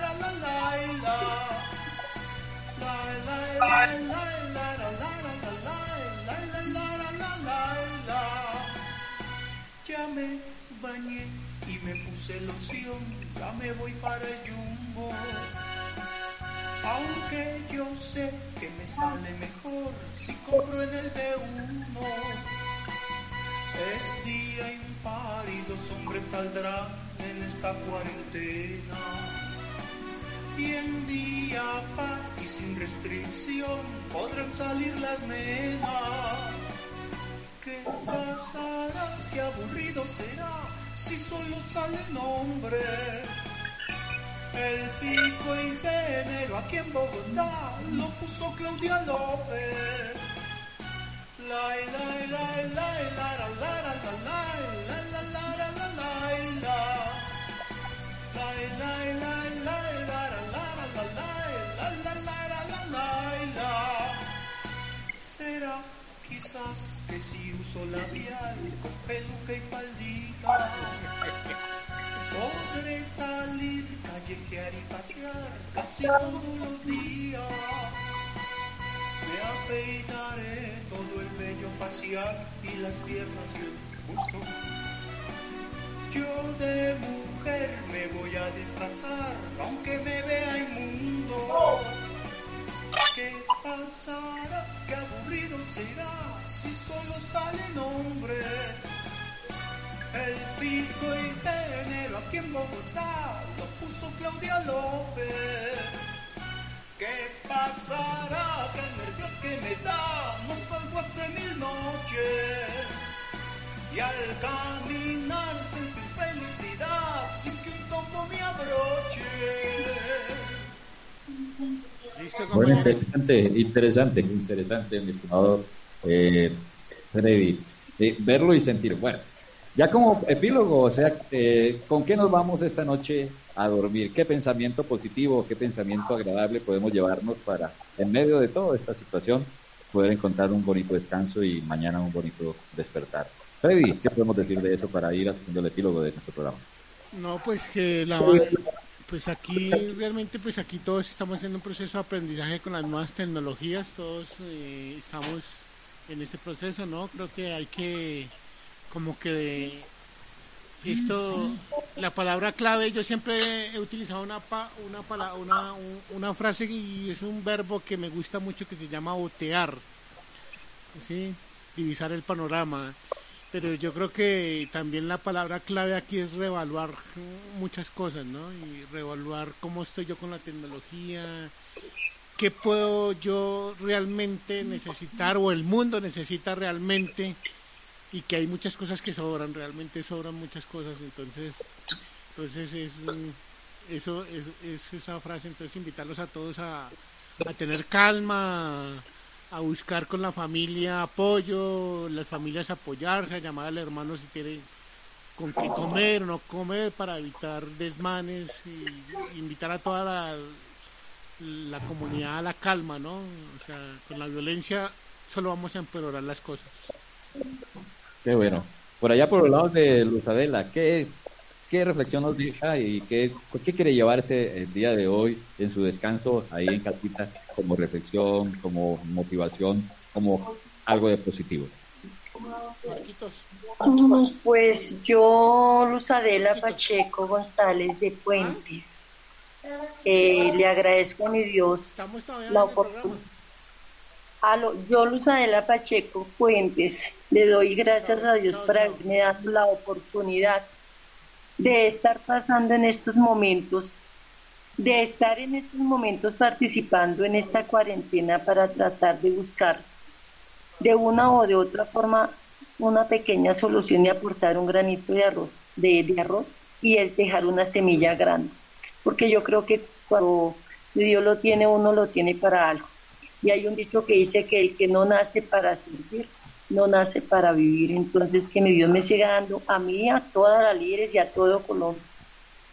I: ya me bañé y me puse loción, ya me voy para el jumbo. Aunque yo sé que me sale mejor si compro en el de uno. Es día impar y los hombres saldrán en esta cuarentena y en día pa y sin restricción podrán salir las nenas. ¿Qué pasará? ¿Qué aburrido será si solo salen hombres? El pico y género aquí en Bogotá lo puso Claudia López. La la la la la la la la la la la la la la la la la Será quizás que si uso labial peluca y faldita podré salir, callejear y pasear casi todos los días. Me afeitaré todo el vello facial y las piernas y el busto. Yo de mujer me voy a disfrazar, aunque me vea inmundo. ¿Qué pasará? ¿Qué aburrido será si solo salen hombres? El pico y género aquí en Bogotá lo puso Claudia López. ¿Qué pasará? ¿Qué nervios que me da? No salgo hace mil noches. Y al caminar sin que un tombo me abroche.
A: Bueno, interesante, interesante, interesante, mi estimado eh, Freddy. Eh, verlo y sentir. Bueno, ya como epílogo, o sea, eh, ¿con qué nos vamos esta noche a dormir? ¿Qué pensamiento positivo, qué pensamiento agradable podemos llevarnos para, en medio de toda esta situación, poder encontrar un bonito descanso y mañana un bonito despertar? Freddy, ¿qué podemos decir de eso para ir haciendo el epílogo de nuestro programa?
C: No, pues que la, pues aquí realmente pues aquí todos estamos haciendo un proceso de aprendizaje con las nuevas tecnologías, todos eh, estamos en este proceso, ¿no? Creo que hay que como que esto, la palabra clave, yo siempre he utilizado una, una, una, una frase y es un verbo que me gusta mucho que se llama botear, ¿sí? divisar el panorama. Pero yo creo que también la palabra clave aquí es reevaluar muchas cosas, ¿no? Y reevaluar cómo estoy yo con la tecnología, qué puedo yo realmente necesitar o el mundo necesita realmente y que hay muchas cosas que sobran, realmente sobran muchas cosas, entonces, entonces es eso es, esa frase, entonces invitarlos a todos a, a tener calma, a buscar con la familia apoyo, las familias apoyarse, a llamar al hermano si tiene con qué comer o no comer para evitar desmanes y invitar a toda la, la comunidad a la calma, ¿no? O sea, con la violencia solo vamos a empeorar las cosas.
A: Qué bueno. Por allá por los lados de Luzadela, ¿qué, qué reflexión nos deja y qué, qué quiere llevarse el día de hoy en su descanso ahí en casita como reflexión, como motivación, como algo de positivo?
D: Pues yo, Luzadela Pacheco González de Puentes, eh, le agradezco a mi Dios la oportunidad yo, Luz Adela Pacheco Fuentes, le doy gracias a Dios por haberme dado la oportunidad de estar pasando en estos momentos, de estar en estos momentos participando en esta cuarentena para tratar de buscar de una o de otra forma una pequeña solución y aportar un granito de arroz, de, arroz y el dejar una semilla grande. Porque yo creo que cuando Dios lo tiene, uno lo tiene para algo. Y hay un dicho que dice que el que no nace para servir, no nace para vivir. Entonces, que mi Dios me siga dando a mí, a todas las líderes y a todo Colombia.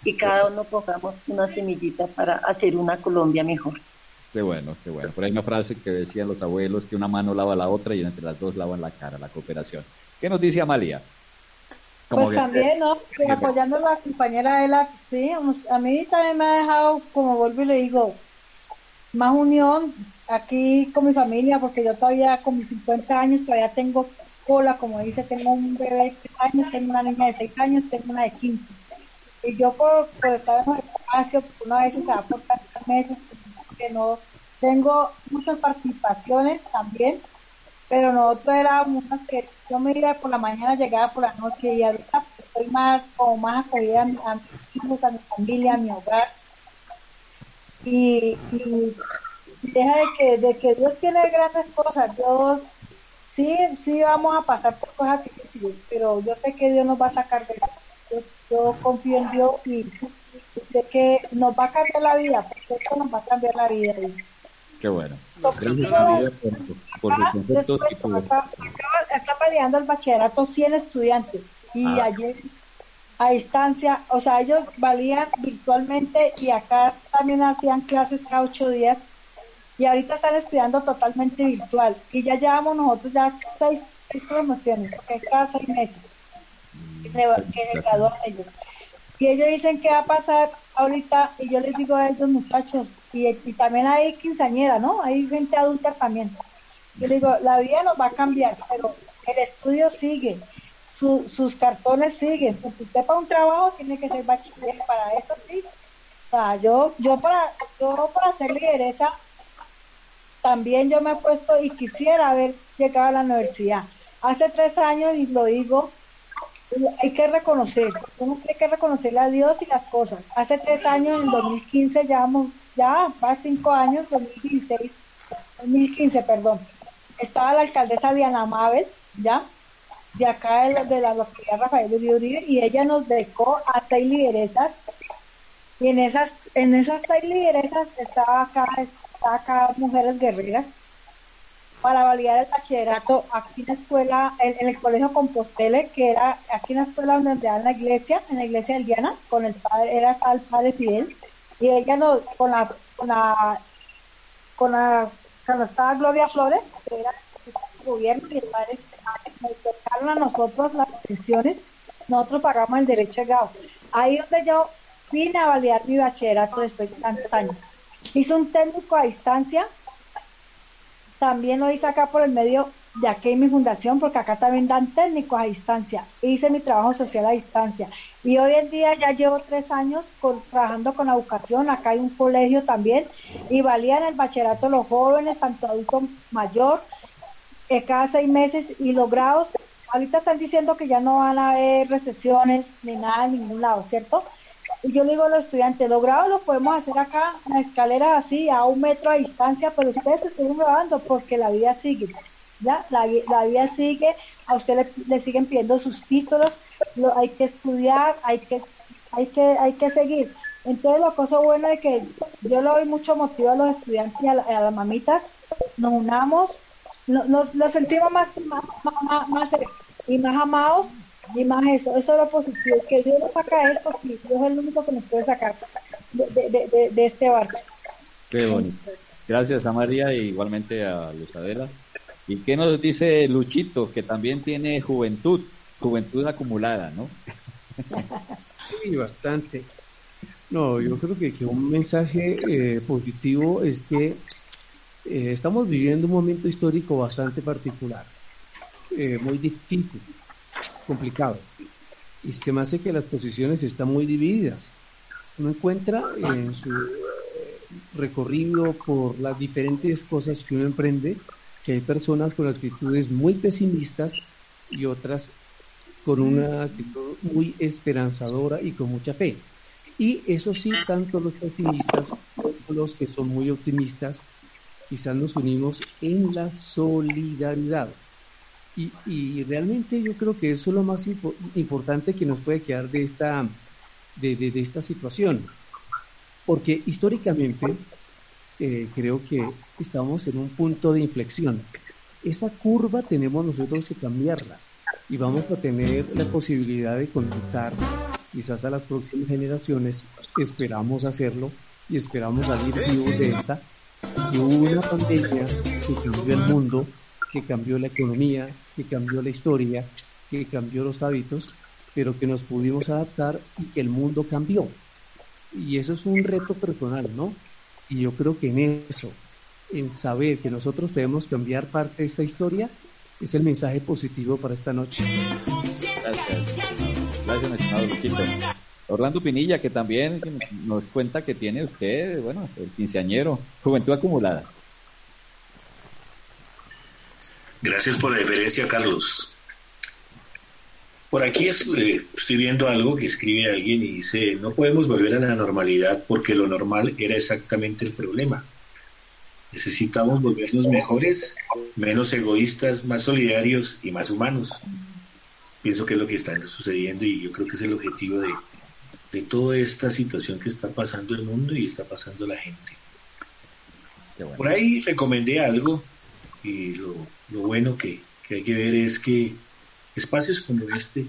D: Y cada uno pongamos una semillita para hacer una Colombia mejor.
A: Qué bueno, qué bueno. Por ahí una frase que decían los abuelos, que una mano lava la otra y entre las dos lavan la cara, la cooperación. ¿Qué nos dice Amalia?
G: pues también, ¿no? apoyando a la compañera Ela, sí, a mí también me ha dejado, como vuelvo y le digo, más unión, aquí con mi familia, porque yo todavía con mis 50 años todavía tengo cola, como dice, tengo un bebé de 3 años, tengo una niña de 6 años, tengo una de 15. Y yo por, estar en el espacio, una vez se va por tantos meses, que no tengo muchas participaciones también, pero nosotros éramos unas que yo me iba por la mañana, llegaba por la noche y ahorita estoy más como más acogida a, mis hijos, a mi familia, a mi hogar. y deja de que, de que Dios tiene grandes cosas, Dios sí, sí vamos a pasar por cosas difíciles, pero yo sé que Dios nos va a sacar de eso. Yo, confío en Dios y sé que nos va a cambiar la vida, porque esto nos va a cambiar la vida.
A: Qué bueno.
G: está peleando el bachillerato 100 estudiantes y ah. ayer a distancia, o sea, ellos valían virtualmente y acá también hacían clases cada ocho días y ahorita están estudiando totalmente virtual y ya llevamos nosotros ya seis, promociones, porque cada seis meses que se, que ellos. Y ellos dicen que va a pasar ahorita y yo les digo a ellos muchachos, y, también hay quinceañera, ¿no? Hay gente adulta también. Yo les digo, la vida nos va a cambiar, pero el estudio sigue, sus cartones siguen. Porque usted para un trabajo tiene que ser bachiller, para esto sí. O sea, yo, yo para, yo para ser lideresa también yo me he puesto y quisiera haber llegado a la universidad. Hace tres años, y lo digo, hay que reconocer, uno tiene que reconocerle a Dios y las cosas. Hace tres años, en 2015, ya, ya va cinco años, 2016, 2015, perdón, estaba la alcaldesa Diana Mabel, ¿ya? De acá de, la localidad Rafael Uribe, y ella nos becó a seis lideresas, y en esas, en esas seis lideresas estaba acá acá Mujeres Guerreras para validar el bachillerato aquí en la escuela, en, el colegio Compostele, que era aquí en la escuela donde en la iglesia, en la iglesia del Diana, con el padre, era el padre Fidel, y ella nos, con la, con la, con la, cuando estaba Gloria Flores, que era el gobierno y el padre, nos tocaron a nosotros las pensiones, nosotros pagamos el derecho de grado. Ahí donde yo vine a validar mi bachillerato después de tantos años. Hice un técnico a distancia, también lo hice acá por el medio de aquí en mi fundación, porque acá también dan técnicos a distancia. Hice mi trabajo social a distancia. Y hoy en día ya llevo tres años trabajando con educación. Acá hay un colegio también. Y valían el bachillerato los jóvenes, tanto adulto mayor, eh, cada seis meses. Y los grados, ahorita están diciendo que ya no van a haber recesiones ni nada en ningún lado, ¿cierto? Y yo le digo a los estudiantes, los grados los podemos hacer acá en escalera así, a un metro a distancia, pero ustedes estén grabando porque la vida sigue. ¿ya? La, la vida sigue, a usted le, siguen pidiendo sus títulos, lo, hay que estudiar, hay que, hay que, hay que seguir. Entonces la cosa buena es que yo le doy mucho motivo a los estudiantes y a, las mamitas, nos unamos, nos, nos, sentimos más, más, más, y más amados y más eso, eso es lo positivo, que Dios nos saca esto, Dios es el único que nos puede sacar de, de, de, de este barco.
A: Qué bonito. Gracias a María e igualmente a Luzadela. ¿Y qué nos dice Luchito? Que también tiene juventud, juventud acumulada, ¿no?
F: Sí, bastante. No, yo creo que, que un mensaje eh, positivo es que eh, estamos viviendo un momento histórico bastante particular, eh, muy difícil, complicado. Y se me hace que las posiciones están muy divididas. Uno encuentra en su recorrido por las diferentes cosas que uno emprende, que hay personas con actitudes muy pesimistas y otras con una actitud muy esperanzadora y con mucha fe. Y eso sí, tanto los pesimistas como los que son muy optimistas, quizás nos unimos en la solidaridad. Y, y realmente yo creo que eso es lo más importante que nos puede quedar de esta, de, de, de esta situación. Porque históricamente eh, creo que estamos en un punto de inflexión. Esa curva tenemos nosotros que cambiarla y vamos a tener la posibilidad de conectar quizás a las próximas generaciones. Esperamos hacerlo y esperamos salir vivos de esta. Hubo una pandemia que cambió el mundo, que cambió la economía, que cambió la historia, que cambió los hábitos, pero que nos pudimos adaptar y que el mundo cambió. Y eso es un reto personal, ¿no? Y yo creo que en eso, en saber que nosotros debemos cambiar parte de esta historia, es el mensaje positivo para esta noche.
A: Gracias, Gracias Orlando Pinilla, que también nos cuenta que tiene usted, bueno, el quinceañero, juventud acumulada.
E: Gracias por la diferencia, Carlos. Por aquí eh, estoy viendo algo que escribe alguien y dice, no podemos volver a la normalidad porque lo normal era exactamente el problema. Necesitamos volvernos mejores, menos egoístas, más solidarios y más humanos. Pienso que es lo que está sucediendo y yo creo que es el objetivo de, de toda esta situación que está pasando el mundo y está pasando la gente. Por ahí recomendé algo y lo, bueno que hay que ver es que espacios como este,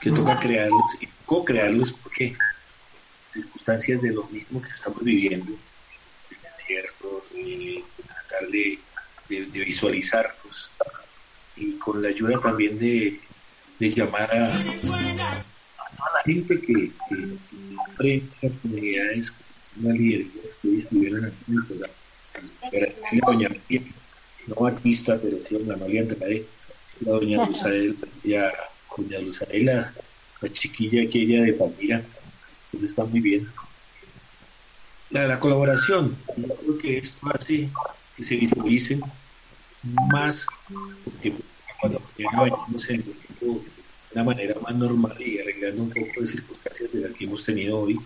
E: que toca crearlos y co-crearlos porque circunstancias de lo mismo que estamos viviendo, el entierro, eh, tratar de, visualizarlos y con la ayuda también de, llamar a, a, la gente que, que, las comunidades, una líder que estuvieron aquí en doña María, no batista, pero sí María Andrade, la doña Luzaela, ya, doña Luzaela, la chiquilla aquella de Palmira, pues está muy bien. La, la colaboración, yo creo que esto hace que se visualicen más, porque cuando ya venimos en de una manera más normal y arreglando un poco de circunstancias de las que hemos tenido hoy,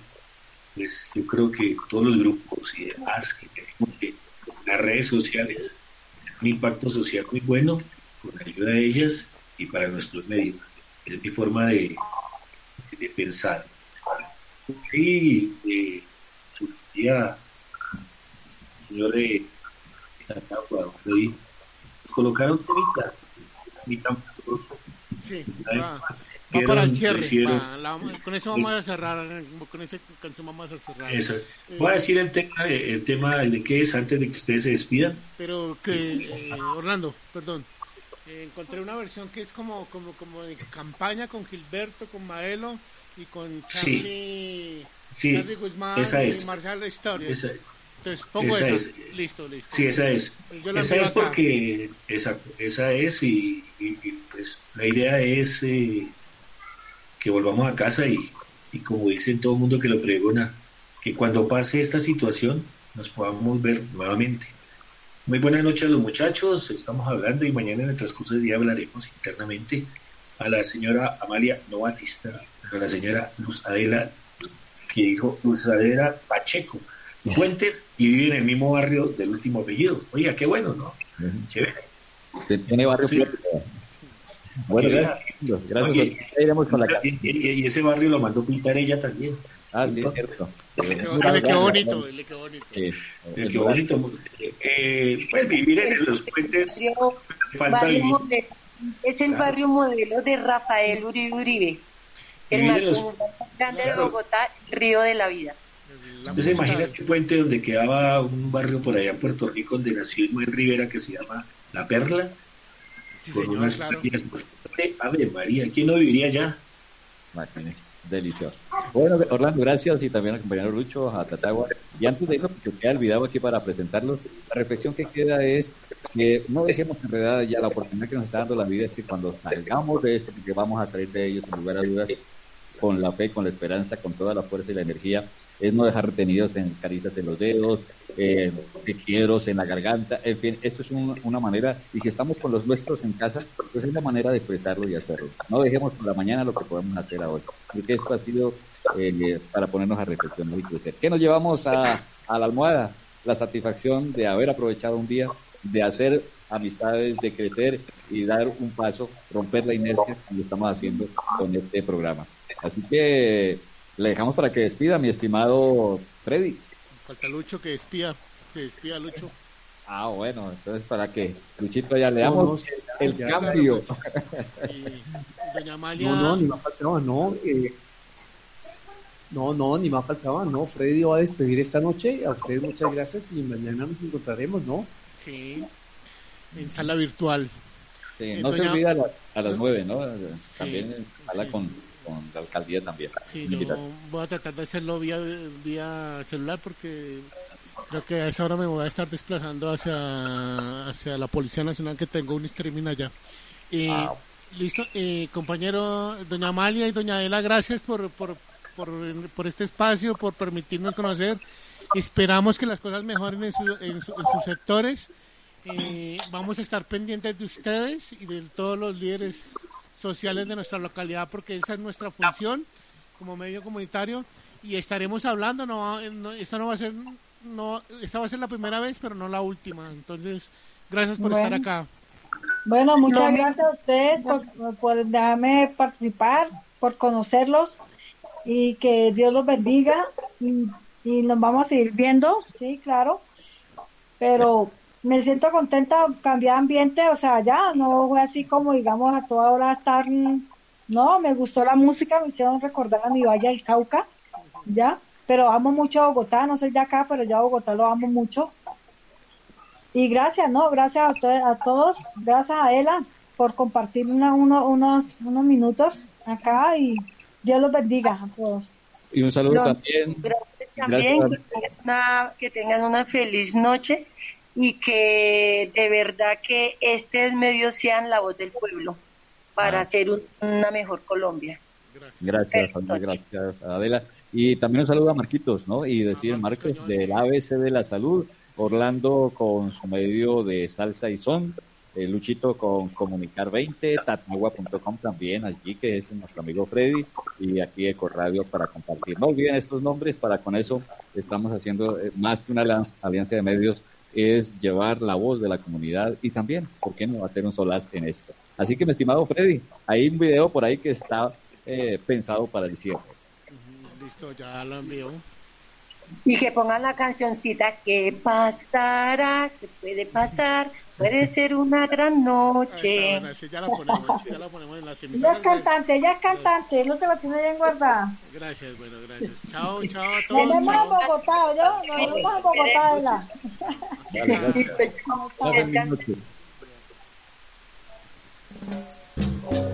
E: pues yo creo que todos los grupos y demás que tenemos que las redes sociales, un impacto social muy bueno con la ayuda de ellas y para nuestros medios. Es mi forma de, de pensar. Y eh, día, señor eh, hoy colocaron temita,
C: Sí, va, va para el cierre. Va, la, con eso vamos a cerrar. Con esa canción vamos a cerrar.
E: Eso. Voy a decir el tema, el tema de qué es antes de que ustedes se despidan.
C: Pero que, eh, Orlando, perdón. Eh, encontré una versión que es como, como, como de campaña con Gilberto, con Maelo y con Charlie,
E: sí,
C: Charlie Guzmán
E: esa
C: y
E: es.
C: Marcial la Historia.
E: Esa,
C: Entonces pongo
E: Esa
C: esa.
E: es.
C: Listo, listo.
E: Sí, esa es.
C: La
E: Esa es
C: acá.
E: porque, exacto, esa es y, y- y, pues la idea es eh, que volvamos a casa y, y como dicen todo el mundo que lo pregona, que cuando pase esta situación nos podamos ver nuevamente. Muy buenas noches a los muchachos, estamos hablando y mañana en el transcurso del día hablaremos internamente a la señora Amalia no Batista, a la señora Luz Adela, que dijo Luz Adela Pacheco, Puentes y vive en el mismo barrio del último apellido. Oiga, qué bueno, ¿no? Chévere.
A: Tiene barrio
E: Sí.
A: Bueno, gracias. gracias.
E: oye,
A: Ya iremos con la
E: y, y- y ese barrio lo mandó pintar ella también.
A: Ah, sí, es cierto.
C: Dile qué bonito, dile qué bonito.
E: Eh, Qué bonito. Eh, pues vivir en los puentes, falta vivir.
D: es el
E: Claro.
D: barrio modelo de Rafael Uribe Uribe, el más
E: los-
D: grande de
E: Claro.
D: Bogotá, el río de la vida.
E: ¿Usted se imagina este puente donde quedaba un barrio por allá en Puerto Rico donde nació Ismael Rivera que se llama La Perla? Con
C: señor,
E: unas
C: claro.
E: playas, Ave María, ¿quién no viviría allá?
A: Imagínese, Delicioso. Bueno, Orlando, gracias y también al compañero Lucho, a Tatagua. Y antes de irnos, porque queda olvidado aquí para presentarlos, la reflexión que queda es que no dejemos enredada ya la oportunidad que nos está dando la vida, es que cuando salgamos de esto, porque vamos a salir de ellos sin lugar a dudas, con la fe, con la esperanza, con toda la fuerza y la energía, es no dejar retenidos en caricias en los dedos, eh, te quiero en la garganta, en fin, esto es un- una manera, y si estamos con los nuestros en casa, pues es la manera de expresarlo y hacerlo. No dejemos por la mañana lo que podemos hacer ahora. Así que esto ha sido eh, para ponernos a reflexionar y crecer. ¿Qué nos llevamos a, a la almohada? La satisfacción de haber aprovechado un día, de hacer amistades, de crecer y dar un paso, romper la inercia como lo estamos haciendo con este programa. Así que le dejamos para que despida, mi estimado Freddy.
C: Falta Lucho que espía, se despía Lucho.
A: Ah, bueno, entonces para que Luchito ya le
F: No,
A: damos
F: no, sí,
A: el
F: ya,
A: cambio.
C: Y doña Amalia.
F: No, no, ni más faltaba, no. eh, no, no, ni más faltaba, no. Freddy va a despedir esta noche. A ustedes muchas gracias y mañana nos encontraremos, ¿no?
C: Sí, en sala virtual.
A: Sí,
C: Eh,
A: no se olvida a, la- a las nueve, ¿no? También
C: Sí,
A: habla
C: sí.
A: con, con la alcaldía también.
C: Sí, yo voy a tratar de hacerlo vía, vía celular porque creo que a esa hora me voy a estar desplazando hacia, hacia la Policía Nacional que tengo un streaming allá. Eh,
A: Ah.
C: Listo, eh, compañero, doña Amalia y doña Adela, gracias por, por, por, por este espacio, por permitirnos conocer. Esperamos que las cosas mejoren en, su- en su- en sus sectores. Eh, vamos a estar pendientes de ustedes y de todos los líderes sociales de nuestra localidad porque esa es nuestra función como medio comunitario y estaremos hablando no, no- esta no va a ser no esta va a ser la primera vez pero no la última. Entonces gracias por
G: Bueno.
C: estar acá.
G: Bueno, muchas
D: No,
G: gracias a ustedes por, por dejarme participar, por conocerlos y que Dios los bendiga y, y nos vamos a seguir viendo, sí, claro, pero me siento contenta, cambiar ambiente, o sea, ya no fue así como digamos a toda hora estar, no, me gustó la música, me hicieron recordar a mi Valle del Cauca, ya, pero amo mucho a Bogotá, no soy de acá, pero ya Bogotá lo amo mucho. Y gracias, ¿no? Gracias a, to- a todos, gracias a Ela por compartir una- uno- unos, unos minutos acá y Dios los bendiga a todos.
A: Y un saludo
D: No,
A: también.
D: Gracias también,
A: Gracias.
D: que tengan, una, que tengan una feliz noche y que de verdad que este medio sean la voz del pueblo para
A: Ah.
D: hacer un- una mejor Colombia.
A: Gracias, Andrea, gracias, Adela. Y también un saludo a Marquitos, ¿no? Y decir, Marcos, del ABC de la Salud, Orlando con su medio de salsa y son, eh, Luchito con Comunicar 20, tatagua.com también, allí que es nuestro amigo Freddy, y aquí Eco Radio para compartir. No olviden estos nombres, para con eso estamos haciendo eh, más que una alianza de medios, es llevar la voz de la comunidad y también, ¿por qué no hacer un solaz en esto? Así que, mi estimado Freddy, hay un video por ahí que está eh, pensado para el cierre.
C: listo ya lo envío
D: Y que pongan la cancioncita que pasará, que puede pasar, Puede ser una gran ah, noche.
C: Buena, sí, ya la ponemos, ya la ponemos en las
G: Ya es cantante, ya es cantante, no te la tienes bien guardada.
C: Gracias, bueno, gracias. Chao, chao a todos.
G: Nos vemos
C: a
G: Bogotá, yo, nos vemos a Bogotá, Ela.
A: Vale, gracias. Chao, chao.